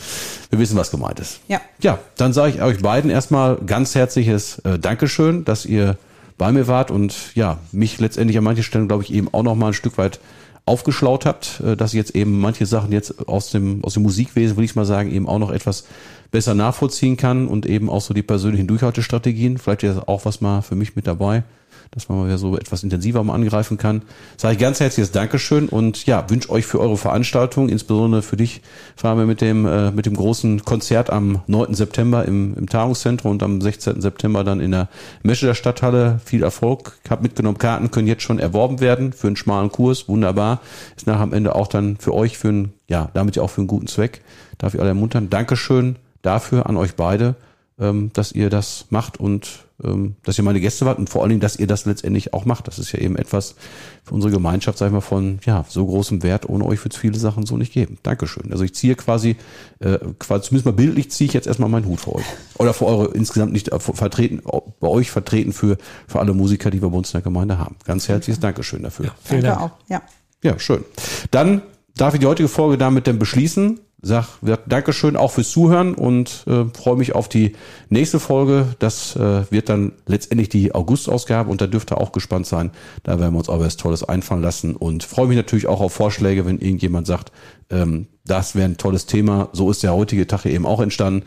Wir wissen, was gemeint ist. Ja. Ja, dann sage ich euch beiden erstmal ganz herzliches äh, Dankeschön, dass ihr bei mir wart und ja, mich letztendlich an manchen Stellen, glaube ich, eben auch noch mal ein Stück weit aufgeschlaut habt, äh, dass jetzt eben manche Sachen jetzt aus dem, aus dem Musikwesen, würde ich mal sagen, eben auch noch etwas besser nachvollziehen kann und eben auch so die persönlichen Durchhaltestrategien. Vielleicht ist auch was mal für mich mit dabei, dass man mal wieder so etwas intensiver mal angreifen kann. Sage ich ganz herzliches Dankeschön und ja, wünsche euch für eure Veranstaltung, insbesondere für dich, fahren wir mit dem, äh, mit dem großen Konzert am 9. September im, im Tagungszentrum und am 16. September dann in der Mesche der Stadthalle. Viel Erfolg. Ich habe mitgenommen, Karten können jetzt schon erworben werden für einen schmalen Kurs. Wunderbar. Ist nachher am Ende auch dann für euch für einen, ja, damit ja auch für einen guten Zweck. Darf ich alle ermuntern. Dankeschön dafür an euch beide, ähm, dass ihr das macht und ähm, dass ihr meine Gäste wart und vor allen Dingen, dass ihr das letztendlich auch macht. Das ist ja eben etwas für unsere Gemeinschaft, sag ich mal, von ja, so großem Wert. Ohne euch wird es viele Sachen so nicht geben. Dankeschön. Also ich ziehe quasi, äh, quasi zumindest mal bildlich ziehe ich jetzt erstmal meinen Hut für euch. Oder für eure insgesamt nicht äh, vertreten, bei euch vertreten für, für alle Musiker, die wir bei uns in der Gemeinde haben. Ganz herzliches Dankeschön dafür. Vielen Danke Dank. auch. Ja. Ja, schön. Dann darf ich die heutige Folge damit dann beschließen. Sag Dankeschön auch fürs Zuhören und äh, freue mich auf die nächste Folge. Das äh, wird dann letztendlich die August-Ausgabe und da dürft ihr auch gespannt sein. Da werden wir uns aber was Tolles einfallen lassen und freue mich natürlich auch auf Vorschläge, wenn irgendjemand sagt, ähm, das wäre ein tolles Thema. So ist der heutige Tag hier eben auch entstanden,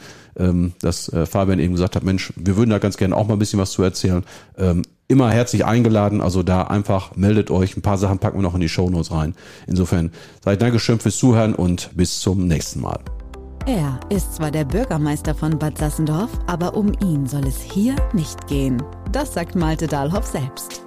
dass äh, Fabian eben gesagt hat, Mensch, wir würden da ganz gerne auch mal ein bisschen was zu erzählen. Ähm, immer herzlich eingeladen, also da einfach meldet euch. Ein paar Sachen packen wir noch in die Shownotes rein. Insofern ich Dankeschön fürs Zuhören und bis zum nächsten Mal. Er ist zwar der Bürgermeister von Bad Sassendorf, aber um ihn soll es hier nicht gehen. Das sagt Malte Dahlhoff selbst.